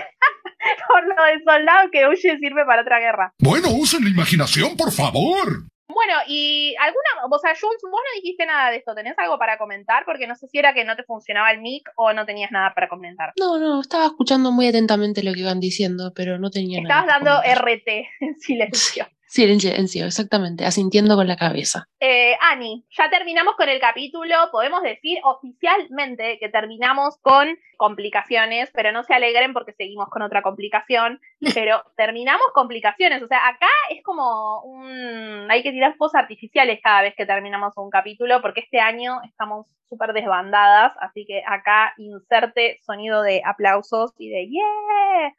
por lo de soldado que huye sirve para otra guerra. Bueno, usen la imaginación, por favor. Bueno, y alguna, o sea, Jules, vos no dijiste nada de esto, ¿tenés algo para comentar? Porque no sé si era que no te funcionaba el mic o no tenías nada para comentar. No, no, estaba escuchando muy atentamente lo que iban diciendo, pero no tenía Estabas nada. Estabas dando RT en silencio. Silencio, exactamente, asintiendo con la cabeza. Eh, Ani, ya terminamos con el capítulo. Podemos decir oficialmente que terminamos con complicaciones, pero no se alegren porque seguimos con otra complicación. Pero terminamos complicaciones. O sea, acá es como un. Hay que tirar fuegos artificiales cada vez que terminamos un capítulo, porque este año estamos súper desbandadas. Así que acá inserte sonido de aplausos y de ¡Yeah!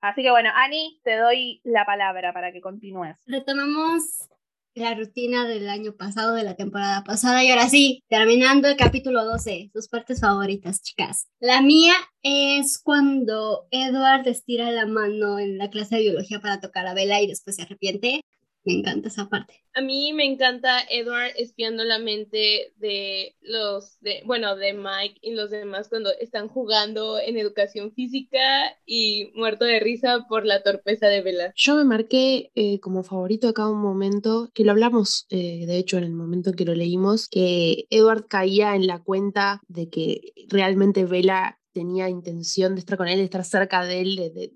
Así que bueno, Ani, te doy la palabra para que continúes. Retomamos la rutina del año pasado, de la temporada pasada, y ahora sí, terminando el capítulo 12, sus partes favoritas, chicas. La mía es cuando Edward estira la mano en la clase de biología para tocar a Bella y después se arrepiente. Me encanta esa parte. A mí me encanta Edward espiando la mente de los, de, bueno, de Mike y los demás cuando están jugando en educación física y muerto de risa por la torpeza de Bella. Yo me marqué eh, como favorito acá un momento, que lo hablamos, eh, de hecho, en el momento en que lo leímos, que Edward caía en la cuenta de que realmente Bella tenía intención de estar con él, de estar cerca de él, de,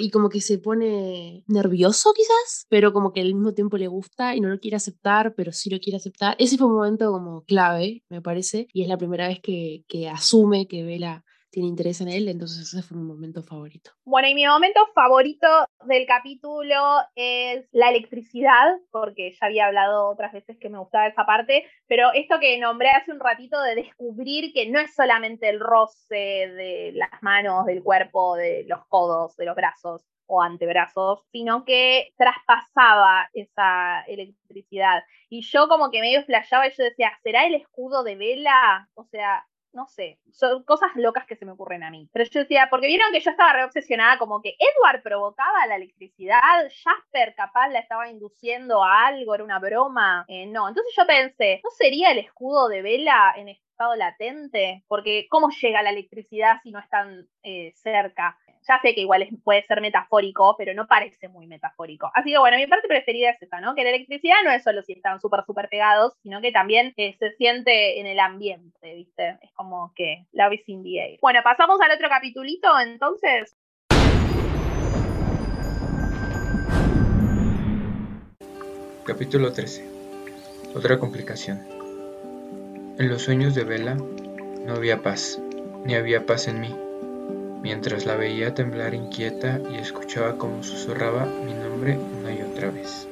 y como que se pone nervioso quizás, pero como que al mismo tiempo le gusta y no lo quiere aceptar, pero sí lo quiere aceptar. Ese fue un momento como clave, me parece, y es la primera vez que, que asume que Vela tiene interés en él, entonces ese fue mi momento favorito. Bueno, y mi momento favorito del capítulo es la electricidad, porque ya había hablado otras veces que me gustaba esa parte, pero esto que nombré hace un ratito de descubrir que no es solamente el roce de las manos, del cuerpo, de los codos, de los brazos o antebrazos, sino que traspasaba esa electricidad. Y yo como que medio flashaba y yo decía, ¿será el escudo de vela? O sea, no sé, son cosas locas que se me ocurren a mí. Pero yo decía, porque vieron que yo estaba re obsesionada, como que Edward provocaba la electricidad, Jasper capaz la estaba induciendo a algo, era una broma. Eh, no, entonces yo pensé, ¿no sería el escudo de vela en estado latente? Porque ¿cómo llega la electricidad si no es tan eh, cerca? Ya sé que igual puede ser metafórico, pero no parece muy metafórico. Así que bueno, mi parte preferida es esa, ¿no? Que la electricidad no es solo si están súper, súper pegados, sino que también eh, se siente en el ambiente, ¿viste? Es como que love is in the air. Bueno, pasamos al otro capitulito, entonces. Capítulo 13. Otra complicación. En los sueños de Vela no había paz, ni había paz en mí mientras la veía temblar inquieta y escuchaba cómo susurraba mi nombre una y otra vez.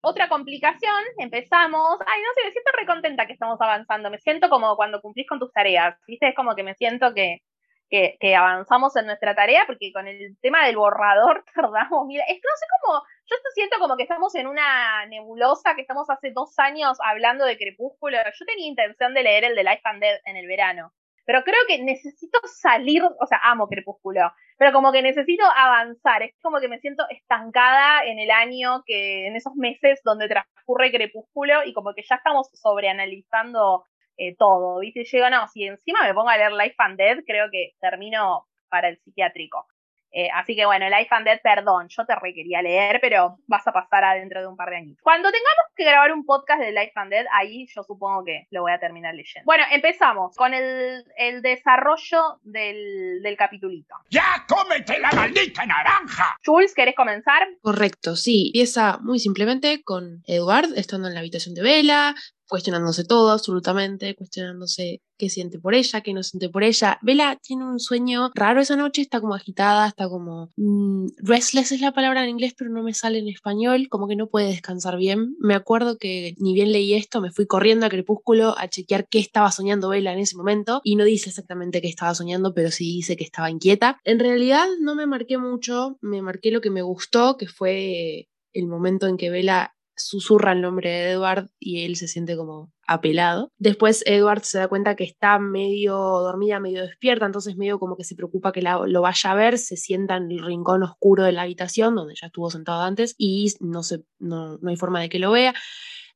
Otra complicación, empezamos. Ay, no sé, me siento recontenta que estamos avanzando. Me siento como cuando cumplís con tus tareas. ¿Viste? Es como que me siento que, que, avanzamos en nuestra tarea, porque con el tema del borrador tardamos, mira, es que no sé cómo, yo siento como que estamos en una nebulosa, que estamos hace dos años hablando de Crepúsculo. Yo tenía intención de leer el de Life and Dead en el verano, pero creo que necesito salir, o sea, amo Crepúsculo, pero como que necesito avanzar, es como que me siento estancada en el año, que en esos meses donde transcurre Crepúsculo y como que ya estamos sobreanalizando eh, todo, ¿viste? Llego, no, si encima me pongo a leer Life and Dead, creo que termino para el psiquiátrico. Eh, así que bueno, Life and Dead, perdón, yo te requería leer, pero vas a pasar adentro de un par de años. Cuando tengamos que grabar un podcast de Life and Dead, ahí yo supongo que lo voy a terminar leyendo. Bueno, empezamos con el, el desarrollo del, del capitulito. ¡Ya cómete la maldita naranja! Jules, ¿querés comenzar? Correcto, sí. Empieza muy simplemente con Edward estando en la habitación de Vela, cuestionándose todo absolutamente, cuestionándose qué siente por ella, qué no siente por ella. Vela tiene un sueño raro esa noche, está como agitada, está como mm, restless es la palabra en inglés, pero no me sale en español, como que no puede descansar bien. Me acuerdo que ni bien leí esto, me fui corriendo a Crepúsculo a chequear qué estaba soñando Vela en ese momento y no dice exactamente qué estaba soñando, pero sí dice que estaba inquieta. En realidad no me marqué mucho, me marqué lo que me gustó, que fue el momento en que Vela susurra el nombre de Edward y él se siente como apelado. Después Edward se da cuenta que está medio dormida, medio despierta, entonces medio como que se preocupa que lo vaya a ver, se sienta en el rincón oscuro de la habitación donde ya estuvo sentado antes y no, se, no, no hay forma de que lo vea.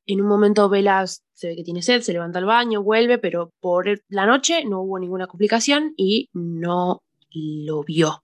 En un momento Vela se ve que tiene sed, se levanta al baño, vuelve, pero por la noche no hubo ninguna complicación y no lo vio.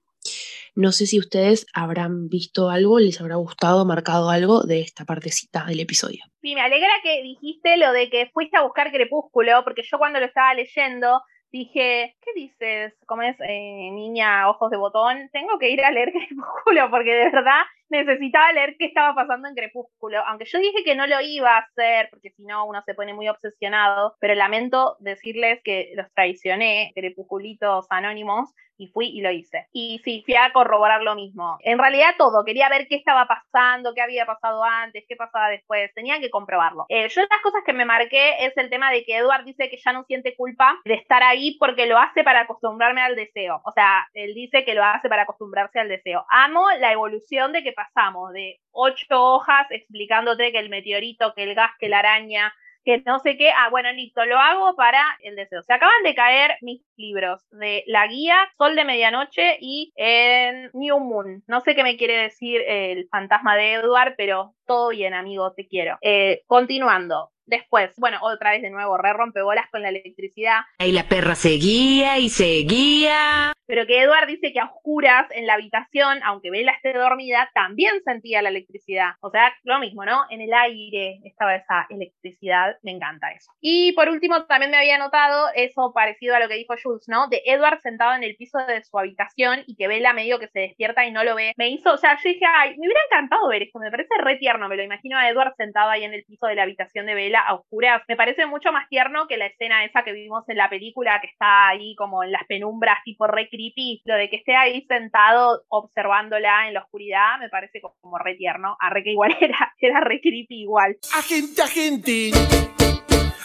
No sé si ustedes habrán visto algo, les habrá gustado, marcado algo de esta partecita del episodio. Sí, me alegra que dijiste lo de que fuiste a buscar Crepúsculo, porque yo cuando lo estaba leyendo dije, ¿qué dices? ¿Cómo es, eh, niña, ojos de botón? Tengo que ir a leer Crepúsculo porque de verdad necesitaba leer qué estaba pasando en Crepúsculo. Aunque yo dije que no lo iba a hacer porque si no uno se pone muy obsesionado, pero lamento decirles que los traicioné, Crepusculitos anónimos, y fui y lo hice. Y sí, fui a corroborar lo mismo. En realidad todo, quería ver qué estaba pasando, qué había pasado antes, qué pasaba después, tenía que comprobarlo. Eh, yo las cosas que me marqué es el tema de que Edward dice que ya no siente culpa de estar ahí porque lo hace para acostumbrarme al deseo. O sea, él dice que lo hace para acostumbrarse al deseo. Amo la evolución de que pasamos de ocho hojas explicándote que el meteorito, que el gas, que la araña, que no sé qué, ah, bueno, listo, lo hago para el deseo. Se acaban de caer mis libros de La Guía, Sol de Medianoche y en New Moon. No sé qué me quiere decir el fantasma de Edward, pero todo bien, amigo, te quiero. Eh, continuando. Después, bueno, otra vez de nuevo, re rompebolas con la electricidad. Y la perra seguía y seguía. Pero que Edward dice que a oscuras en la habitación, aunque Bella esté dormida, también sentía la electricidad. O sea, lo mismo, ¿no? En el aire estaba esa electricidad. Me encanta eso. Y por último, también me había notado eso parecido a lo que dijo Jules, ¿no? De Edward sentado en el piso de su habitación y que Bella medio que se despierta y no lo ve. Me hizo, o sea, yo dije, ay, me hubiera encantado ver esto. Me parece re tierno. Me lo imagino a Edward sentado ahí en el piso de la habitación de Bella a oscuras. Me parece mucho más tierno que la escena esa que vimos en la película, que está ahí como en las penumbras, tipo re creepy. Lo de que esté ahí sentado observándola en la oscuridad, me parece como re tierno. Arre que igual era, era re creepy igual. Agente, agente,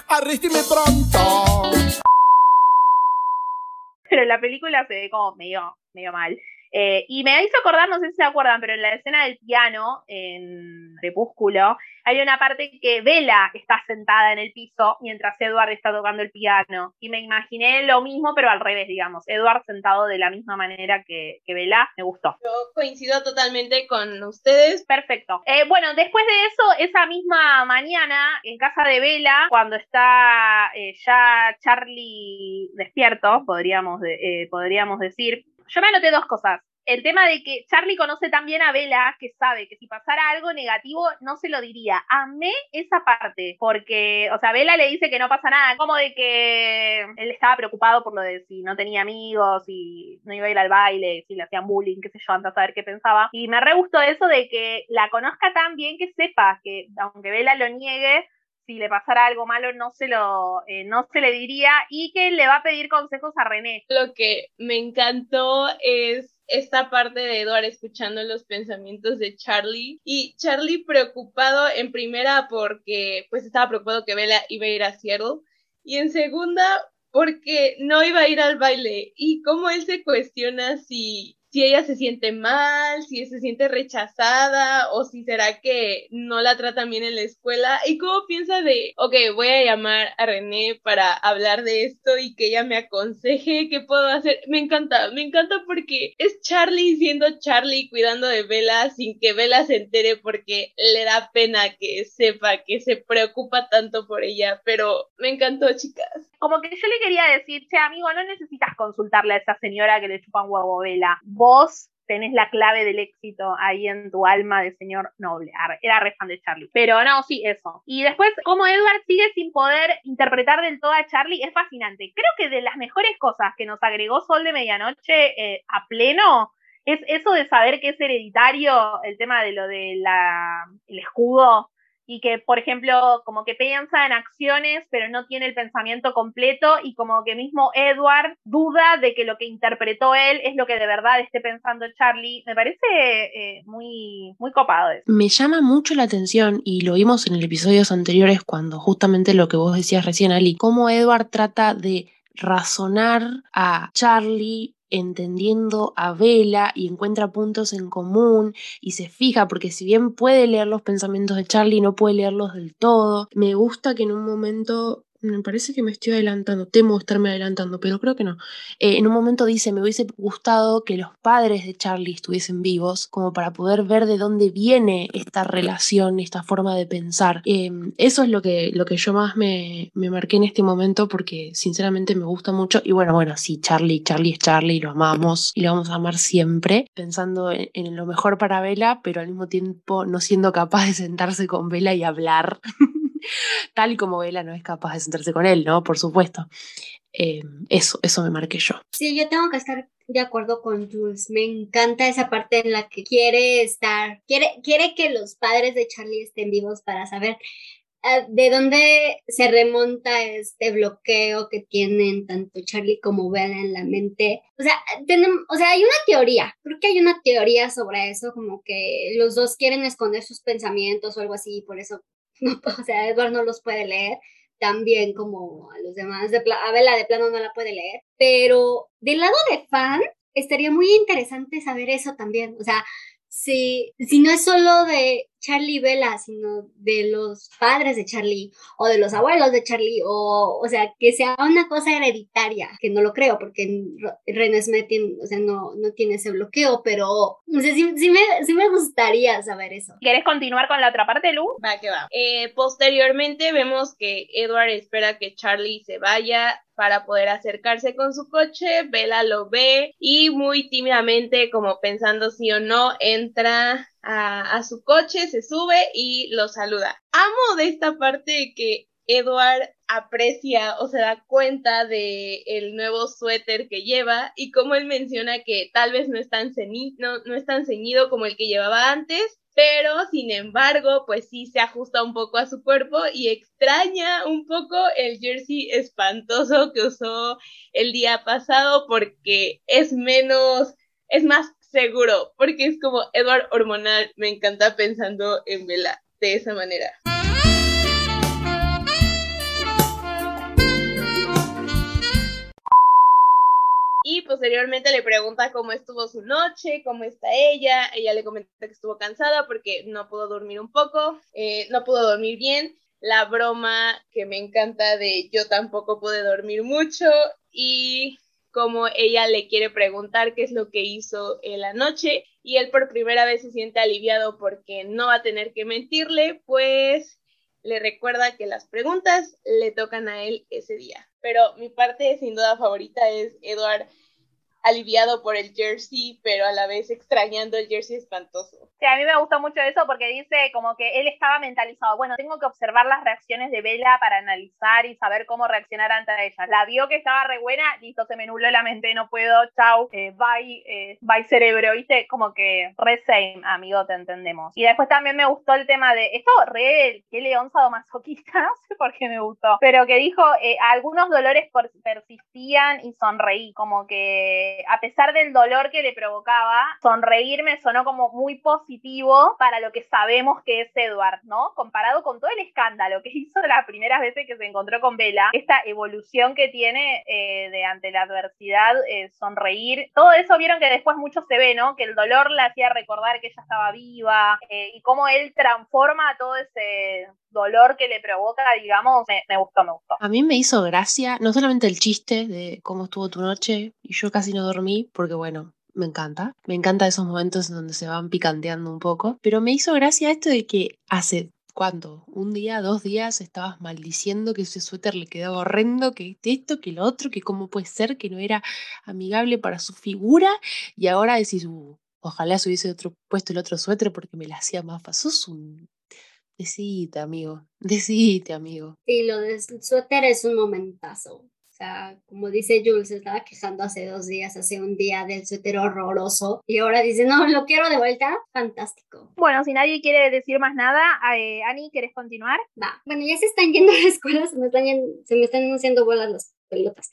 arrésteme pronto. Pero en la película se ve como medio, medio mal. Eh, y me hizo acordar, no sé si se acuerdan, pero en la escena del piano, en Crepúsculo, hay una parte que Vela está sentada en el piso mientras Edward está tocando el piano. Y me imaginé lo mismo, pero al revés, digamos. Edward sentado de la misma manera que, que Vela, me gustó. Yo coincido totalmente con ustedes. Perfecto. Eh, bueno, después de eso, esa misma mañana, en casa de Vela, cuando está eh, ya Charlie despierto, podríamos, podríamos decir, yo me anoté dos cosas. El tema de que Charlie conoce también a Bella, que sabe que si pasara algo negativo no se lo diría. Amé esa parte, porque, o sea, Bella le dice que no pasa nada, como de que él estaba preocupado por lo de si no tenía amigos, si no iba a ir al baile, si le hacían bullying, qué sé yo, antes de saber qué pensaba. Y me re gustó eso de que la conozca tan bien que sepa que, aunque Bella lo niegue, si le pasara algo malo no se lo eh, no se le diría y que le va a pedir consejos a René. Lo que me encantó es esta parte de Edward escuchando los pensamientos de Charlie y Charlie preocupado en primera porque pues estaba preocupado que Bella iba a ir a Seattle y en segunda porque no iba a ir al baile y cómo él se cuestiona si si ella se siente mal, si se siente rechazada o si será que no la tratan bien en la escuela y cómo piensa de, ok, voy a llamar a René para hablar de esto y que ella me aconseje qué puedo hacer. Me encanta, me encanta porque es Charlie siendo Charlie cuidando de Bella sin que Bella se entere porque le da pena que sepa que se preocupa tanto por ella, pero me encantó, chicas. Como que yo le quería decir, che, amigo, no necesitas consultarle a esa señora que le chupa un huevo Vela vos tenés la clave del éxito ahí en tu alma de señor noble. Era re fan de Charlie. Pero no, sí, eso. Y después, como Edward sigue sin poder interpretar del todo a Charlie, es fascinante. Creo que de las mejores cosas que nos agregó Sol de Medianoche eh, a pleno es eso de saber que es hereditario, el tema de lo del el escudo y que, por ejemplo, como que piensa en acciones, pero no tiene el pensamiento completo y como que mismo Edward duda de que lo que interpretó él es lo que de verdad esté pensando Charlie. Me parece eh, muy, muy copado eso. Me llama mucho la atención y lo vimos en episodios anteriores cuando justamente lo que vos decías recién, Ali, cómo Edward trata de razonar a Charlie entendiendo a Vela y encuentra puntos en común y se fija porque si bien puede leer los pensamientos de Charlie no puede leerlos del todo. Me gusta que en un momento me parece que me estoy adelantando, temo estarme adelantando, pero creo que no. Eh, en un momento dice, me hubiese gustado que los padres de Charlie estuviesen vivos, como para poder ver de dónde viene esta relación, esta forma de pensar. Em, eso es lo que, lo que yo más me, me marqué en este momento, porque sinceramente me gusta mucho. Y bueno, bueno, sí, Charlie, Charlie es Charlie, lo amamos y lo vamos a amar siempre, pensando en, en lo mejor para Bella, pero al mismo tiempo no siendo capaz de sentarse con Bella y hablar. tal como Bella no es capaz de sentarse con él, ¿no? Por supuesto. Eh, eso, eso me marqué yo. Sí, yo tengo que estar de acuerdo con Jules. Me encanta esa parte en la que quiere estar, quiere, quiere que los padres de Charlie estén vivos para saber uh, de dónde se remonta este bloqueo que tienen tanto Charlie como Bella en la mente. O sea, tenemos, o sea, hay una teoría, creo que hay una teoría sobre eso, como que los dos quieren esconder sus pensamientos o algo así, por eso no, o sea, Edward no los puede leer tan bien como a los demás. De a Bella de plano no la puede leer. Pero del lado de fan, estaría muy interesante saber eso también. O sea, si, si no es solo de Charlie y Bella, sino de los padres de Charlie o de los abuelos de Charlie, o, o sea, que sea una cosa hereditaria, que no lo creo, porque René Smith tiene, o sea, no, no tiene ese bloqueo, pero no sé, sí, sí, me, sí me gustaría saber eso. ¿Quieres continuar con la otra parte, Lu? Va, que va. Eh, posteriormente vemos que Edward espera que Charlie se vaya para poder acercarse con su coche, Bella lo ve y muy tímidamente, como pensando sí o no, entra a, su coche, se sube y lo saluda. Amo de esta parte que Edward aprecia o se da cuenta de el nuevo suéter que lleva y como él menciona que tal vez no es tan, no, no es tan ceñido como el que llevaba antes, pero sin embargo, pues sí se ajusta un poco a su cuerpo y extraña un poco el jersey espantoso que usó el día pasado porque es menos, es más seguro, porque es como Edward hormonal, me encanta pensando en Bella de esa manera. Y posteriormente le pregunta cómo estuvo su noche, cómo está ella. Ella le comenta que estuvo cansada porque no pudo dormir un poco, eh, no pudo dormir bien. La broma que me encanta de yo tampoco pude dormir mucho y como ella le quiere preguntar qué es lo que hizo en la noche y él por primera vez se siente aliviado porque no va a tener que mentirle, pues le recuerda que las preguntas le tocan a él ese día. Pero mi parte sin duda favorita es Edward aliviado por el jersey, pero a la vez extrañando el jersey espantoso. Sí, a mí me gusta mucho eso porque dice como que él estaba mentalizado, bueno, tengo que observar las reacciones de Bella para analizar y saber cómo reaccionar ante ella. La vio que estaba re buena, listo, se me nubló la mente, no puedo, chau, eh, bye, eh, bye cerebro, viste, como que re same, amigo, te entendemos. Y después también me gustó el tema de, esto re, qué león sadomasoquista, no sé por qué me gustó, pero que dijo, eh, algunos dolores persistían y sonreí, como que a pesar del dolor que le provocaba, sonreír me sonó como muy positivo para lo que sabemos que es Edward, ¿no? Comparado con todo el escándalo que hizo las primeras veces que se encontró con Bella, esta evolución que tiene eh, de ante la adversidad, eh, sonreír, todo eso vieron que después mucho se ve, ¿no? Que el dolor le hacía recordar que ella estaba viva eh, y cómo él transforma todo ese dolor que le provoca, digamos, me, me, gustó, me gustó. A mí me hizo gracia, no solamente el chiste de cómo estuvo tu noche, y yo casi no dormí, porque bueno, me encanta. Me encanta esos momentos en donde se van picanteando un poco. Pero me hizo gracia esto de que hace ¿Cuánto? Un día, dos días estabas maldiciendo que ese suéter le quedaba horrendo, que esto, que lo otro, que cómo puede ser, que no era amigable para su figura, y ahora decís, uh, ojalá se hubiese otro, puesto el otro suéter porque me la hacía más fácil. Sos un amigo. Decite, amigo. Sí, lo del suéter es un momentazo. O sea, como dice Jules, se estaba quejando hace dos días, hace un día del suéter horroroso. Y ahora dice, no, lo quiero de vuelta. Fantástico. Bueno, si nadie quiere decir más nada, eh, Ani, ¿quieres continuar? Va. Bueno, ya se están yendo a la escuela, se me están, se me están haciendo bolas las pelotas.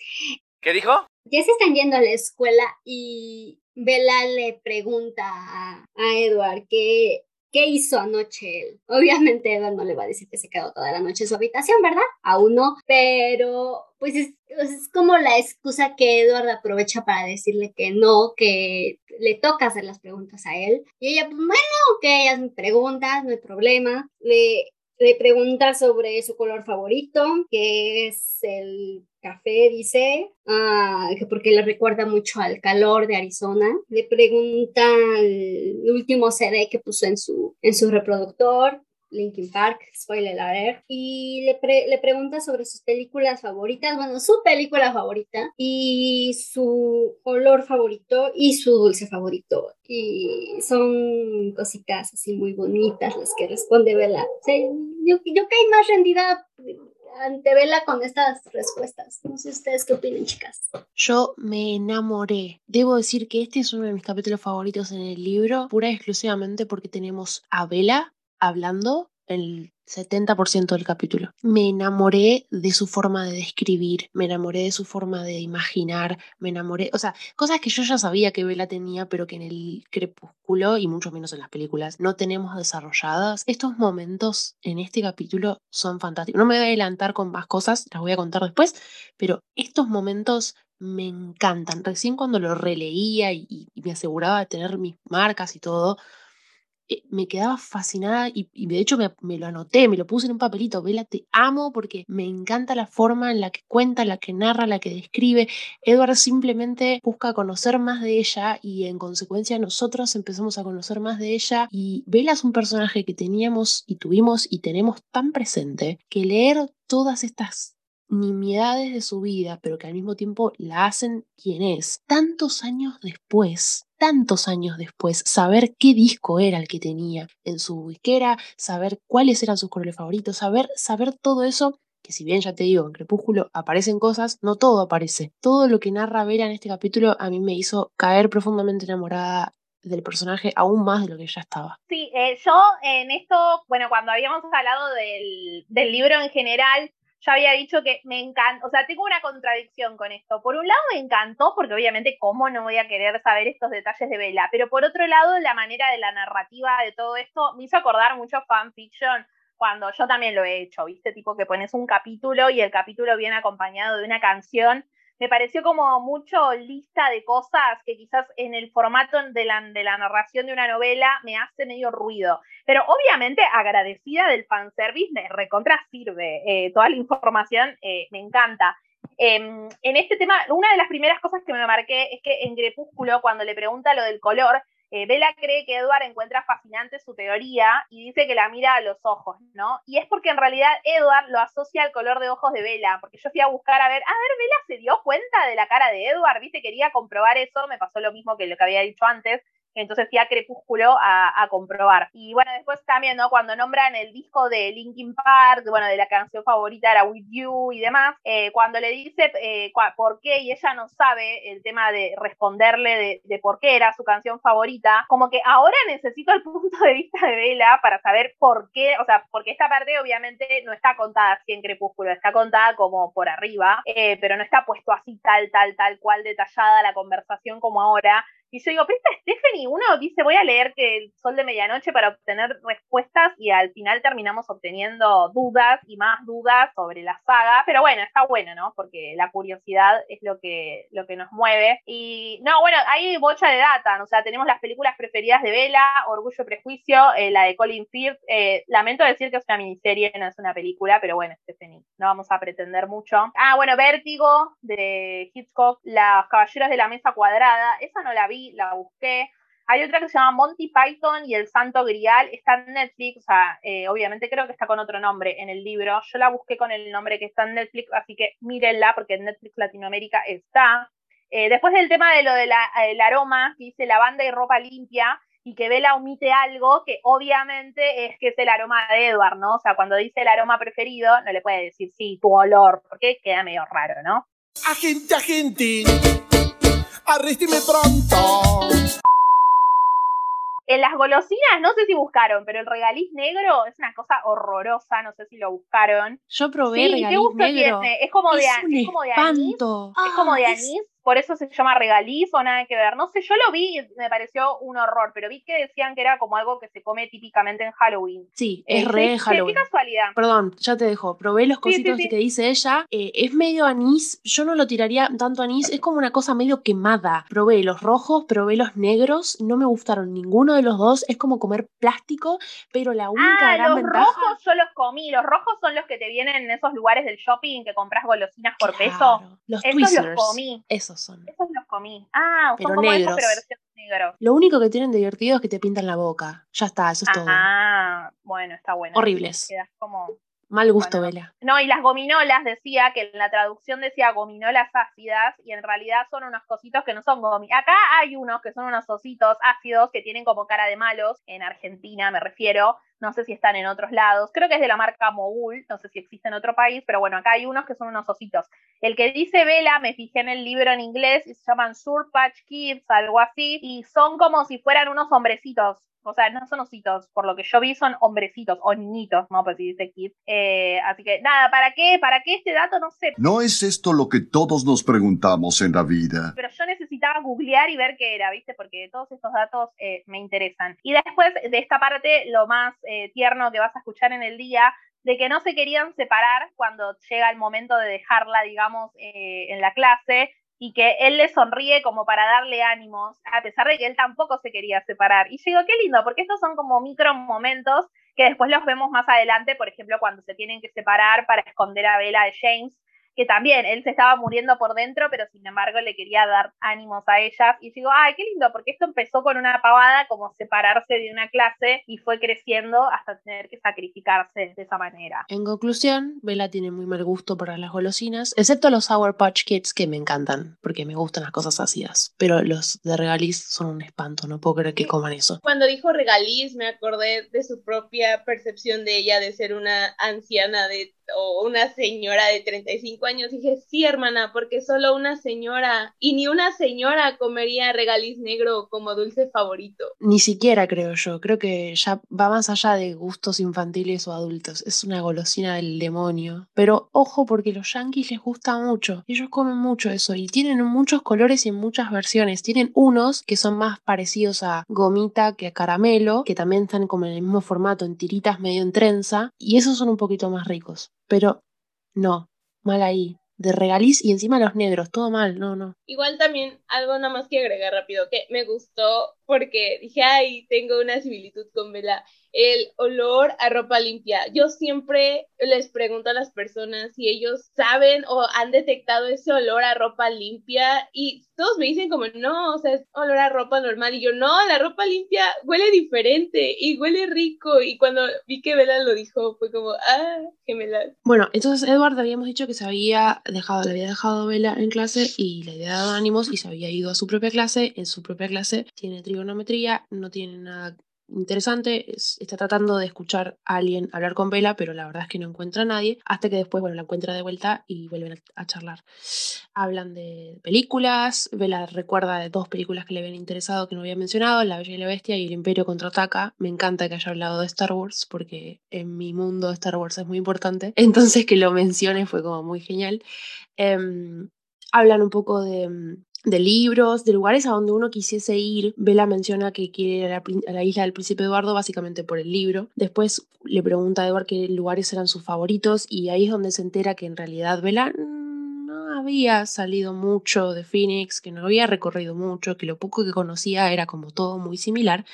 ¿Qué dijo? Ya se están yendo a la escuela y Bella le pregunta a, a Edward que ¿Qué hizo anoche él? Obviamente Edward no le va a decir que se quedó toda la noche en su habitación, ¿verdad? Aún no, pero pues es, es, como la excusa que Edward aprovecha para decirle que no, que le toca hacer las preguntas a él. Y ella, pues bueno, ok, ellas me preguntas, no hay problema. Le, le pregunta sobre su color favorito, que es el café, dice, ah, que porque le recuerda mucho al calor de Arizona. Le pregunta el último CD que puso en su, en su reproductor, Linkin Park, spoiler alert, y le, le pregunta sobre sus películas favoritas, bueno, su película favorita y su olor favorito y su dulce favorito. Y son cositas así muy bonitas las que responde Bella. yo, yo caí más rendida ante Bella con estas respuestas. No sé ustedes qué opinan, chicas. Yo me enamoré. Debo decir que este es uno de mis capítulos favoritos en el libro, pura y exclusivamente porque tenemos a Bella hablando el 70% del capítulo. Me enamoré de su forma de describir, me enamoré de su forma de imaginar, me enamoré, o sea, cosas que yo ya sabía que Bella tenía, pero que en el crepúsculo y mucho menos en las películas no tenemos desarrolladas. Estos momentos en este capítulo son fantásticos. No me voy a adelantar con más cosas, las voy a contar después, pero estos momentos me encantan. Recién cuando lo releía y, y me aseguraba de tener mis marcas y todo, me quedaba fascinada y, de hecho me, lo anoté, me lo puse en un papelito. Vela, te amo porque me encanta la forma en la que cuenta, la que narra, la que describe. Edward simplemente busca conocer más de ella y en consecuencia nosotros empezamos a conocer más de ella. Y Vela es un personaje que teníamos y tuvimos y tenemos tan presente que leer todas estas nimiedades de su vida, pero que al mismo tiempo la hacen quien es. Tantos años después, tantos años después, saber qué disco era el que tenía en su disquera, saber cuáles eran sus colores favoritos, saber, saber todo eso, que si bien ya te digo, en Crepúsculo aparecen cosas, no todo aparece. Todo lo que narra Vera en este capítulo a mí me hizo caer profundamente enamorada del personaje aún más de lo que ya estaba. Sí, eh, yo en esto, bueno, cuando habíamos hablado del, del libro en general, ya había dicho que me encanta, o sea, tengo una contradicción con esto. Por un lado me encantó, porque obviamente cómo no voy a querer saber estos detalles de Vela, pero por otro lado la manera de la narrativa de todo esto me hizo acordar mucho fanfiction cuando yo también lo he hecho, ¿viste? Tipo que pones un capítulo y el capítulo viene acompañado de una canción me pareció como mucho lista de cosas que quizás en el formato de la, de la narración de una novela me hace medio ruido. Pero obviamente agradecida del fanservice, me recontra sirve. Eh, toda la información eh, me encanta. Em, en este tema, una de las primeras cosas que me marqué es que en Crepúsculo, cuando le pregunta lo del color, eh, Bella cree que Edward encuentra fascinante su teoría y dice que la mira a los ojos, ¿no? Y es porque en realidad Edward lo asocia al color de ojos de Bella, porque yo fui a buscar a ver, a ver, Bella se dio cuenta de la cara de Edward, viste, quería comprobar eso, me pasó lo mismo que lo que había dicho antes, entonces fui a Crepúsculo a, comprobar. Y bueno, después también, ¿no? Cuando nombran el disco de Linkin Park, bueno, de la canción favorita era With You y demás, eh, cuando le dice eh, por qué y ella no sabe el tema de responderle de, por qué era su canción favorita, como que ahora necesito el punto de vista de Bella para saber por qué, o sea, porque esta parte obviamente no está contada así en Crepúsculo, está contada como por arriba, eh, pero no está puesto así tal, tal, tal cual detallada la conversación como ahora. Y yo digo, pero esta Stephanie, uno dice, voy a leer que el sol de medianoche para obtener respuestas y al final terminamos obteniendo dudas y más dudas sobre la saga. Pero bueno, está bueno, ¿no? Porque la curiosidad es lo que, lo que nos mueve. Y no, bueno, hay bocha de data, o sea, tenemos las películas preferidas de Vela, Orgullo y Prejuicio, eh, la de Colin Firth. Eh, lamento decir que es una miniserie, no es una película, pero bueno, Stephanie, no vamos a pretender mucho. Ah, bueno, Vértigo de Hitchcock, Las Caballeras de la Mesa Cuadrada, esa no la vi la busqué. Hay otra que se llama Monty Python y el Santo Grial, está en Netflix, o sea, eh, obviamente creo que está con otro nombre en el libro. Yo la busqué con el nombre que está en Netflix, así que mírenla porque en Netflix Latinoamérica está. Eh, después del tema de lo del aroma, que dice lavanda y ropa limpia, y que Bella omite algo que obviamente es que es el aroma de Edward, ¿no? O sea, cuando dice el aroma preferido, no le puede decir, sí, tu olor, porque queda medio raro, ¿no? Agente, agente. Arrésteme pronto. En las golosinas, no sé si buscaron, pero el regaliz negro es una cosa horrorosa, no sé si lo buscaron. Yo probé regaliz negro. Es como de, es como de anís. Es como de anís por eso se llama regaliz o nada que ver. No sé, yo lo vi y me pareció un horror, pero vi que decían que era como algo que se come típicamente en Halloween. Sí, es Eh, re qué- Halloween. Qué casualidad. Perdón, ya te dejo. Probé los Sí, sí, cositos sí. que dice ella. eh, es medio anís. Yo no lo tiraría tanto anís. Es como una cosa medio quemada. Probé los rojos, probé los negros. No me gustaron ninguno de los dos. Es como comer plástico. Pero la única Ah, gran los ventaja. rojos yo los comí. Los rojos son los que te vienen en esos lugares del shopping que compras golosinas por peso. Los Esos Twizzlers. los comí. Esos son. Esos los comí. Ah, Pero son como negros. esos, pero versión negro. Lo único que tienen de divertido es que te pintan la boca. Ya está, eso es todo. Ah, bueno, está bueno. Horribles. Quedas como... Mal gusto, Bueno. Vela. No, y las gominolas decía que en la traducción decía gominolas ácidas y en realidad son unos cositos que no son gominolas. Acá hay unos que son unos ositos ácidos que tienen como cara de malos, en Argentina me refiero, no sé si están en otros lados, creo que es de la marca Mogul, no sé si existe en otro país, pero bueno, acá hay unos que son unos ositos. El que dice Vela, me fijé en el libro en inglés, y se llaman Sur Patch Kids, algo así, y son como si fueran unos hombrecitos. O sea, no son ositos, por lo que yo vi son hombrecitos o niñitos, ¿no? Pues si dice kid. Eh, así que nada, ¿para qué? ¿Para qué este dato? No sé. ¿No es esto lo que todos nos preguntamos en la vida? Pero yo necesitaba googlear y ver qué era, ¿viste? Porque todos estos datos eh, me interesan. Y después de esta parte, lo más eh, tierno que vas a escuchar en el día, de que no se querían separar cuando llega el momento de dejarla, digamos, eh, en la clase, y que él le sonríe como para darle ánimos, a pesar de que él tampoco se quería separar. Y yo digo, qué lindo, porque estos son como micro momentos que después los vemos más adelante, por ejemplo, cuando se tienen que separar para esconder a Bella de James, que también él se estaba muriendo por dentro, pero sin embargo le quería dar ánimos a ellas. Y yo digo, ay, qué lindo, porque esto empezó con una pavada como separarse de una clase y fue creciendo hasta tener que sacrificarse de esa manera. En conclusión, Bella tiene muy mal gusto para las golosinas, excepto los Sour Patch Kids que me encantan, porque me gustan las cosas ácidas. Pero los de regaliz son un espanto, no puedo creer que coman eso. Cuando dijo regaliz, me acordé de su propia percepción de ella de ser una anciana de o una señora de 35 años. Dije, sí, hermana, porque solo una señora y ni una señora comería regaliz negro como dulce favorito. Ni siquiera creo yo, creo que ya va más allá de gustos infantiles o adultos, es una golosina del demonio. Pero ojo porque los yankees les gusta mucho, ellos comen mucho eso y tienen muchos colores y muchas versiones. Tienen unos que son más parecidos a gomita que a caramelo, que también están como en el mismo formato, en tiritas medio en trenza, y esos son un poquito más ricos. Pero no, mal ahí. De regaliz y encima los negros, todo mal, no, no. Igual también algo nada más que agregar rápido que me gustó porque dije, ay, tengo una similitud con Vela. El olor a ropa limpia. Yo siempre les pregunto a las personas si ellos saben o han detectado ese olor a ropa limpia y todos me dicen como, no, o sea, es olor a ropa normal. Y yo, no, la ropa limpia huele diferente y huele rico. Y cuando vi que Vela lo dijo, fue como, ah, gemelas. Bueno, entonces Edward habíamos dicho que se había dejado, le había dejado Vela en clase y le había dado ánimos y se había ido a su propia clase. En su propia clase tiene no tiene nada interesante, es- está tratando de escuchar a alguien hablar con Vela, pero la verdad es que no encuentra a nadie, hasta que después, bueno, la encuentra de vuelta y vuelven a, charlar. Hablan de películas, Vela recuerda de dos películas que le habían interesado que no había mencionado, La Bella y la Bestia y El Imperio Contraataca. Me encanta que haya hablado de Star Wars, porque en mi mundo Star Wars es muy importante, entonces que lo mencione fue como muy genial. Em, hablan un poco de, de libros, de lugares a donde uno quisiese ir. Bella menciona que quiere ir a la, isla del príncipe Eduardo básicamente por el libro. Después le pregunta a Edward qué lugares eran sus favoritos y ahí es donde se entera que en realidad mm, no había salido mucho de Phoenix, que no había recorrido mucho, que lo poco que conocía era como todo muy similar.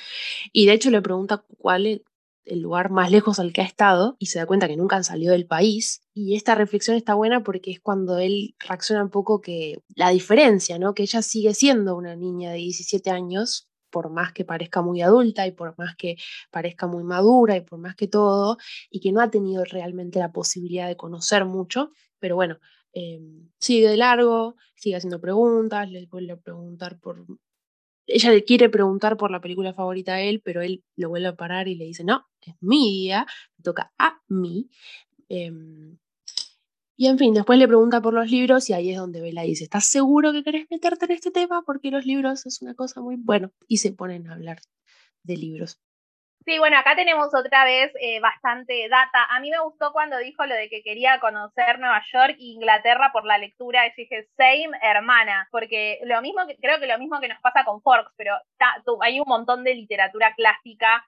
Y de hecho le pregunta cuál es el lugar más lejos al que ha estado y se da cuenta que nunca han salido del país. Y esta reflexión está buena porque es cuando él reacciona un poco que la diferencia, ¿no? Que ella sigue siendo una niña de 17 años, por más que parezca muy adulta y por más que parezca muy madura y por más que todo, y que no ha tenido realmente la posibilidad de conocer mucho, pero bueno, eh, sigue de largo, sigue haciendo preguntas, le vuelve a preguntar por ella le quiere preguntar por la película favorita a él, pero él lo vuelve a parar y le dice, no, es mi día, me toca a mí. Em, y en fin, después le pregunta por los libros y ahí es donde Bella dice, ¿estás seguro que querés meterte en este tema? Porque los libros es una cosa muy bueno. Y se ponen a hablar de libros. Sí, bueno, acá tenemos otra vez eh, bastante data. A mí me gustó cuando dijo lo de que quería conocer Nueva York e Inglaterra por la lectura. Y dije, same, hermana. Porque lo mismo que, creo que lo mismo que nos pasa con Forks, pero hay un montón de literatura clásica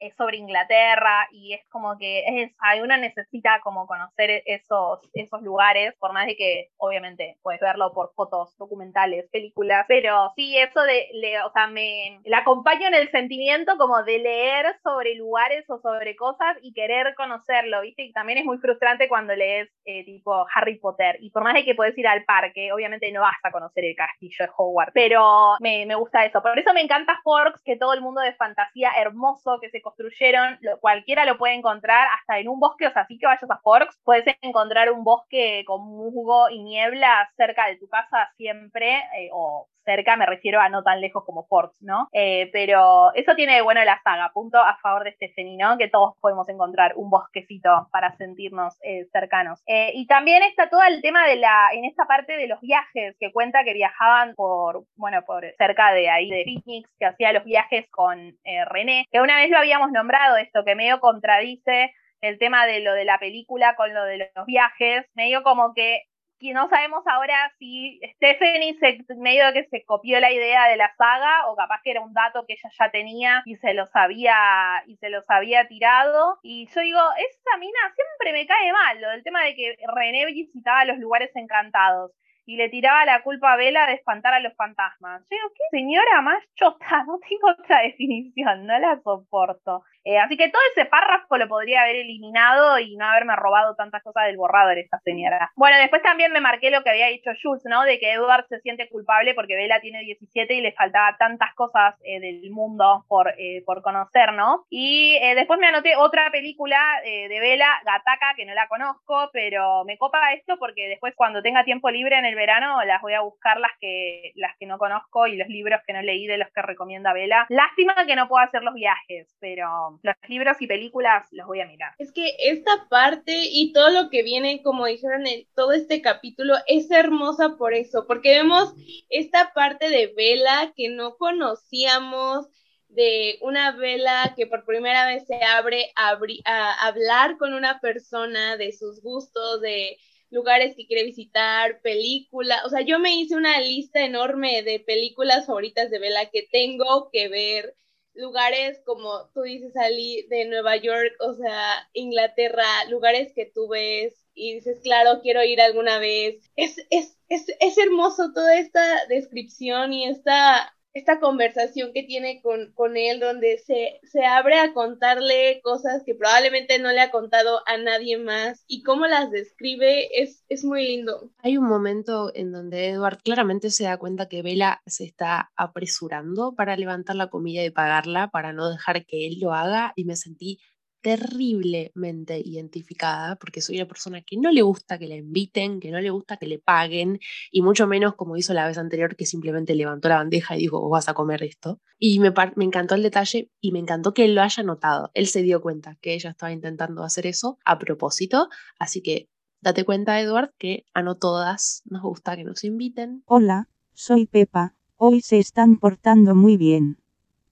es sobre Inglaterra y es como que es, uno necesita como conocer esos, esos lugares, por más de que obviamente puedes verlo por fotos, documentales, películas, pero sí, eso de, o sea, me la acompaño en el sentimiento como de leer sobre lugares o sobre cosas y querer conocerlo, ¿viste? Y también es muy frustrante cuando lees eh, tipo Harry Potter y por más de que puedes ir al parque, obviamente no vas a conocer el castillo de Hogwarts, pero me, me gusta eso. Por eso me encanta Forks, que todo el mundo de fantasía hermoso que se construyeron, cualquiera lo puede encontrar hasta en un bosque, o sea, así que vayas a Forks, puedes encontrar un bosque con musgo y niebla cerca de tu casa siempre, eh, o cerca, me refiero a no tan lejos como Forks, ¿no? Eh, pero eso tiene de bueno la saga, punto a favor de Stephanie, ¿no? Que todos podemos encontrar un bosquecito para sentirnos eh, cercanos. y también está todo el tema de la, en esta parte de los viajes, que cuenta que viajaban por, bueno, por cerca de ahí de picnics, que hacía los viajes con René, que una vez lo habíamos nombrado esto, que medio contradice el tema de lo de la película con lo de los viajes, medio como que no sabemos ahora si Stephanie se, medio que se copió la idea de la saga o capaz que era un dato que ella ya tenía y se los había y se los había tirado y yo digo esa mina siempre me cae mal lo del tema de que René visitaba los lugares encantados y le tiraba la culpa a Vela de espantar a los fantasmas. Yo digo, ¿qué señora más chota? No tengo otra definición, no la soporto. Eh, así que todo ese párrafo lo podría haber eliminado y no haberme robado tantas cosas del borrador esta señora. Bueno, después también me marqué lo que había dicho Jules, ¿no? De que Edward se siente culpable porque Vela tiene 17 y le faltaba tantas cosas eh, del mundo por, eh, por conocer, ¿no? Y después me anoté otra película de Vela, Gataca, que no la conozco, pero me copa esto porque después cuando tenga tiempo libre en el verano las voy a buscar las que, las que no conozco y los libros que no leí de los que recomienda Vela. Lástima que no puedo hacer los viajes, pero los libros y películas los voy a mirar. Es que esta parte y todo lo que viene, como dijeron en todo este capítulo, es hermosa por eso, porque vemos esta parte de Vela que no conocíamos, de una vela que por primera vez se abre a, a, hablar con una persona de sus gustos, de lugares que quiere visitar, películas. O sea, yo me hice una lista enorme de películas favoritas de Vela que tengo que ver lugares como tú dices, Ali, de Nueva York, o sea, Inglaterra, lugares que tú ves y dices, claro, quiero ir alguna vez. Es, es, es, es hermoso toda esta descripción y esta esta conversación que tiene con, con él, donde se, se, abre a contarle cosas que probablemente no le ha contado a nadie más y cómo las describe es, es muy lindo. Hay un momento en donde Edward claramente se da cuenta que Bella se está apresurando para levantar la comida y pagarla, para no dejar que él lo haga y me sentí terriblemente identificada porque soy una persona que no le gusta que la inviten, que no le gusta que le paguen y mucho menos como hizo la vez anterior que simplemente levantó la bandeja y dijo, vos vas a comer esto. Y me, me encantó el detalle y me encantó que él lo haya notado. Él se dio cuenta que ella estaba intentando hacer eso a propósito, así que date cuenta, Edward, que a no todas nos gusta que nos inviten. Hola, soy Pepa. Hoy se están portando muy bien.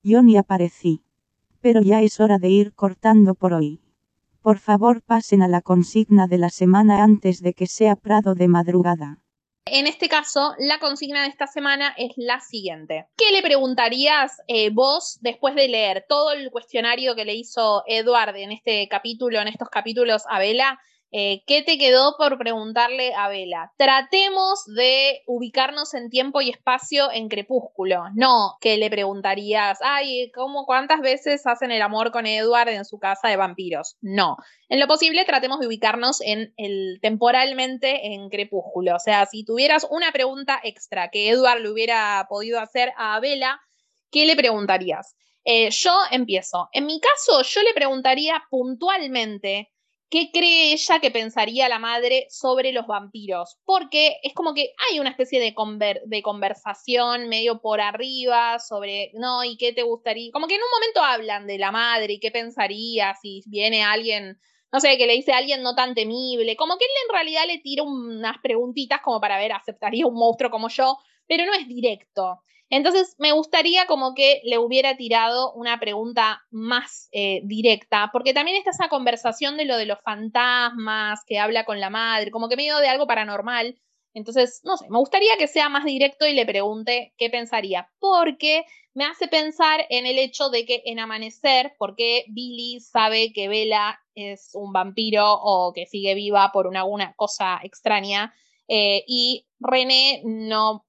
Yo ni aparecí pero ya es hora de ir cortando por hoy. Por favor pasen a la consigna de la semana antes de que sea Prado de madrugada. En este caso, la consigna de esta semana es la siguiente. ¿Qué le preguntarías eh, vos después de leer todo el cuestionario que le hizo Edward en este capítulo, en estos capítulos a Vela? Eh, ¿Qué te quedó por preguntarle a Vela? Tratemos de ubicarnos en tiempo y espacio en Crepúsculo. No que le preguntarías, ay, ¿cómo, ¿cuántas veces hacen el amor con Edward en su casa de vampiros? No. En lo posible, tratemos de ubicarnos en el temporalmente en Crepúsculo. O sea, si tuvieras una pregunta extra que Edward le hubiera podido hacer a Vela, ¿qué le preguntarías? Eh, yo empiezo. En mi caso, yo le preguntaría puntualmente qué cree ella que pensaría la madre sobre los vampiros, porque es como que hay una especie de, conversación medio por arriba sobre, no, y qué te gustaría, como que en un momento hablan de la madre y qué pensaría si viene alguien, no sé, que le dice a alguien no tan temible, como que él en realidad le tira unas preguntitas como para ver, ¿aceptaría un monstruo como yo? pero no es directo. Entonces, me gustaría como que le hubiera tirado una pregunta más eh, directa, porque también está esa conversación de lo de los fantasmas, que habla con la madre, como que medio de algo paranormal. Entonces, no sé, me gustaría que sea más directo y le pregunte qué pensaría, porque me hace pensar en el hecho de que en Amanecer, porque Billy sabe que Bella es un vampiro o que sigue viva por una, cosa extraña, eh, y René no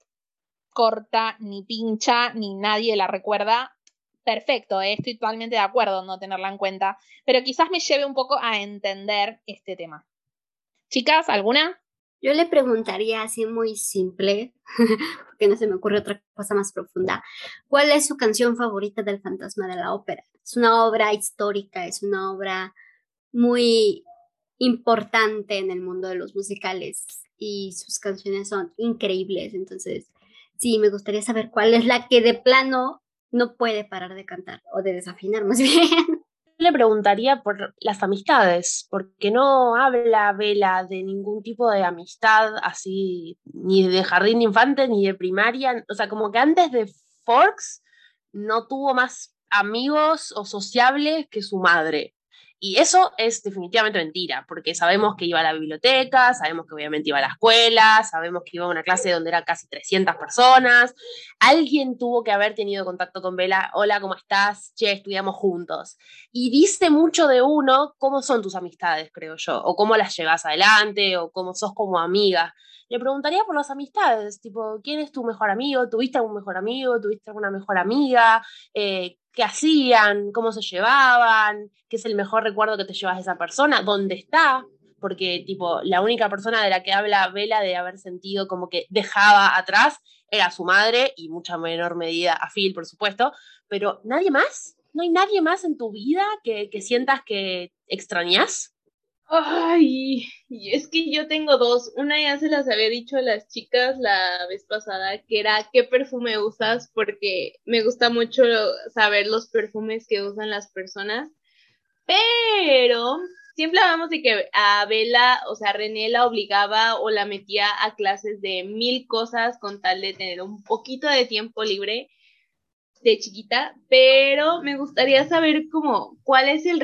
corta, ni pincha, ni nadie la recuerda. Perfecto, eh, estoy totalmente de acuerdo en no tenerla en cuenta, pero quizás me lleve un poco a entender este tema. Chicas, ¿alguna? Yo le preguntaría así muy simple, porque no se me ocurre otra cosa más profunda, ¿cuál es su canción favorita del fantasma de la ópera? Es una obra histórica, es una obra muy importante en el mundo de los musicales y sus canciones son increíbles, entonces sí, me gustaría saber cuál es la que de plano no puede parar de cantar o de desafinar más bien. Le preguntaría por las amistades, porque no habla Vela de ningún tipo de amistad así, ni de jardín de infante, ni de primaria. O sea, como que antes de Forks no tuvo más amigos o sociables que su madre. Y eso es definitivamente mentira, porque sabemos que iba a la biblioteca, sabemos que obviamente iba a la escuela, sabemos que iba a una clase donde eran casi 300 personas. Alguien tuvo que haber tenido contacto con Vela. Hola, ¿cómo estás? Che, estudiamos juntos. Y dice mucho de uno cómo son tus amistades, creo yo, o cómo las llevas adelante, o cómo sos como amiga. Le preguntaría por las amistades, tipo, ¿quién es tu mejor amigo? ¿Tuviste algún mejor amigo? ¿Tuviste alguna mejor amiga? Eh, qué hacían, cómo se llevaban, qué es el mejor recuerdo que te llevas de esa persona, dónde está, porque tipo la única persona de la que habla Vela de haber sentido como que dejaba atrás era su madre y mucha menor medida a Phil, por supuesto, pero nadie más, no hay nadie más en tu vida que, que sientas que extrañas. Ay, es que yo tengo dos. Una ya se las había dicho a las chicas la vez pasada, que era qué perfume usas, porque me gusta mucho saber los perfumes que usan las personas. Pero siempre hablamos de que a Bella, o sea, René la obligaba o la metía a clases de mil cosas con tal de tener un poquito de tiempo libre de chiquita, pero me gustaría saber cómo, cuál es el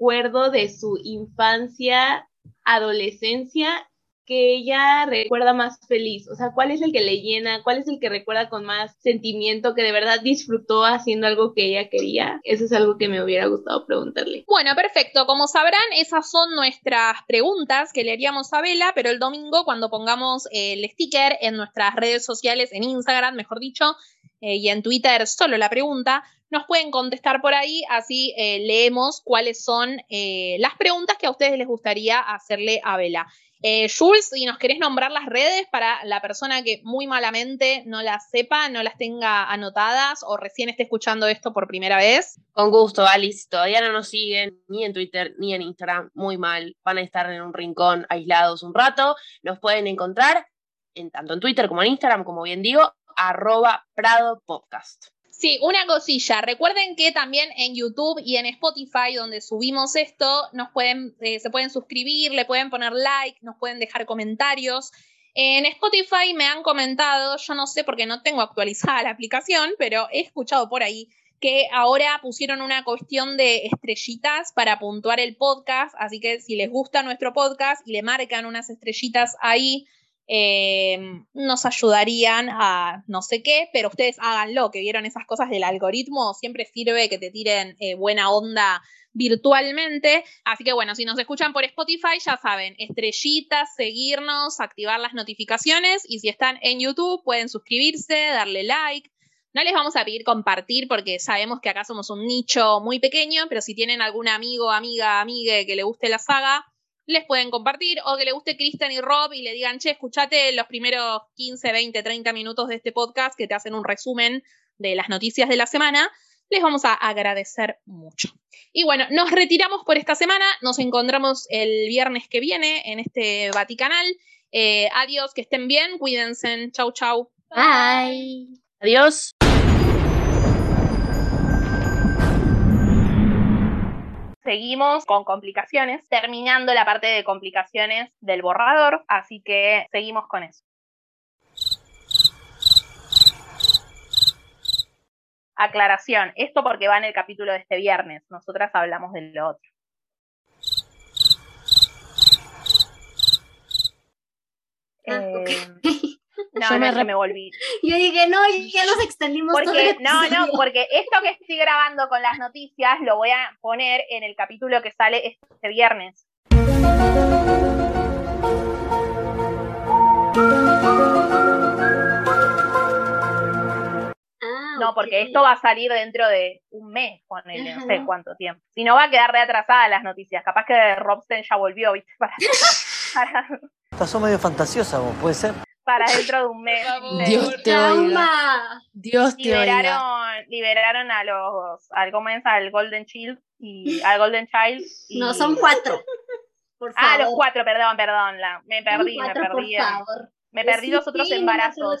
recuerdo de su infancia, adolescencia que ella recuerda más feliz? O sea, ¿cuál es el que le llena? ¿Cuál es el que recuerda con más sentimiento que de verdad disfrutó haciendo algo que ella quería? Eso es algo que me hubiera gustado preguntarle. Bueno, perfecto. Como sabrán, esas son nuestras preguntas que le haríamos a Vela, pero el domingo cuando pongamos el sticker en nuestras redes sociales, en Instagram, mejor dicho, eh, y en Twitter solo la pregunta, nos pueden contestar por ahí, así eh, leemos cuáles son eh, las preguntas que a ustedes les gustaría hacerle a Vela. Eh, Jules, si nos querés nombrar las redes para la persona que muy malamente no las sepa, no las tenga anotadas o recién esté escuchando esto por primera vez. Con gusto, Alice. Todavía no nos siguen ni en Twitter ni en Instagram. Muy mal. Van a estar en un rincón aislados un rato. Nos pueden encontrar en, tanto en Twitter como en Instagram, como bien digo, arroba Prado Podcast. Sí, una cosilla. Recuerden que también en YouTube y en Spotify, donde subimos esto, nos pueden, eh, se pueden suscribir, le pueden poner like, nos pueden dejar comentarios. En Spotify me han comentado, yo no sé porque no tengo actualizada la aplicación, pero he escuchado por ahí que ahora pusieron una cuestión de estrellitas para puntuar el podcast, así que si les gusta nuestro podcast y le marcan unas estrellitas ahí, Em, nos ayudarían a no sé qué, pero ustedes háganlo, que vieron esas cosas del algoritmo, siempre sirve que te tiren eh, buena onda virtualmente. Así que bueno, si nos escuchan por Spotify, ya saben, estrellitas, seguirnos, activar las notificaciones y si están en YouTube pueden suscribirse, darle like. No les vamos a pedir compartir porque sabemos que acá somos un nicho muy pequeño, pero si tienen algún amigo, amiga, amigue que le guste la saga, les pueden compartir o que le guste Kristen y Rob y le digan, che, escuchate los primeros 15, 20, 30 minutos de este podcast que te hacen un resumen de las noticias de la semana. Les vamos a agradecer mucho. Y bueno, nos retiramos por esta semana. Nos encontramos el viernes que viene en este Vaticanal. Eh, adiós, que estén bien, cuídense. Chau, chau. Bye. Adiós. seguimos con complicaciones, terminando la parte de complicaciones del borrador, así que seguimos con eso. Aclaración, esto porque va en el capítulo de este viernes, nosotras hablamos de lo otro. Ah, okay. eh, no, Yo no, me es que re- me volví. Yo dije, no, ya nos extendimos todo el Porque, no, no, porque esto que estoy grabando con las noticias lo voy a poner en el capítulo que sale este viernes. Ah, No, porque esto va a salir dentro de un mes, ponele, no sé cuánto tiempo. Si no, va a quedar reatrasada las noticias. Capaz que Robsten ya volvió, ¿viste? Para, para, Estás medio fantasiosa vos, ¿puede ser? Para dentro de un mes. Dios te oiga. Dios te oiga. liberaron, liberaron a los, al, ¿cómo es? al Golden Child y al Golden Child. y- No, son cuatro. Por favor. Ah, los cuatro, perdón, perdón, la, me perdí, me perdí. por en- favor. Me perdí los otros embarazos.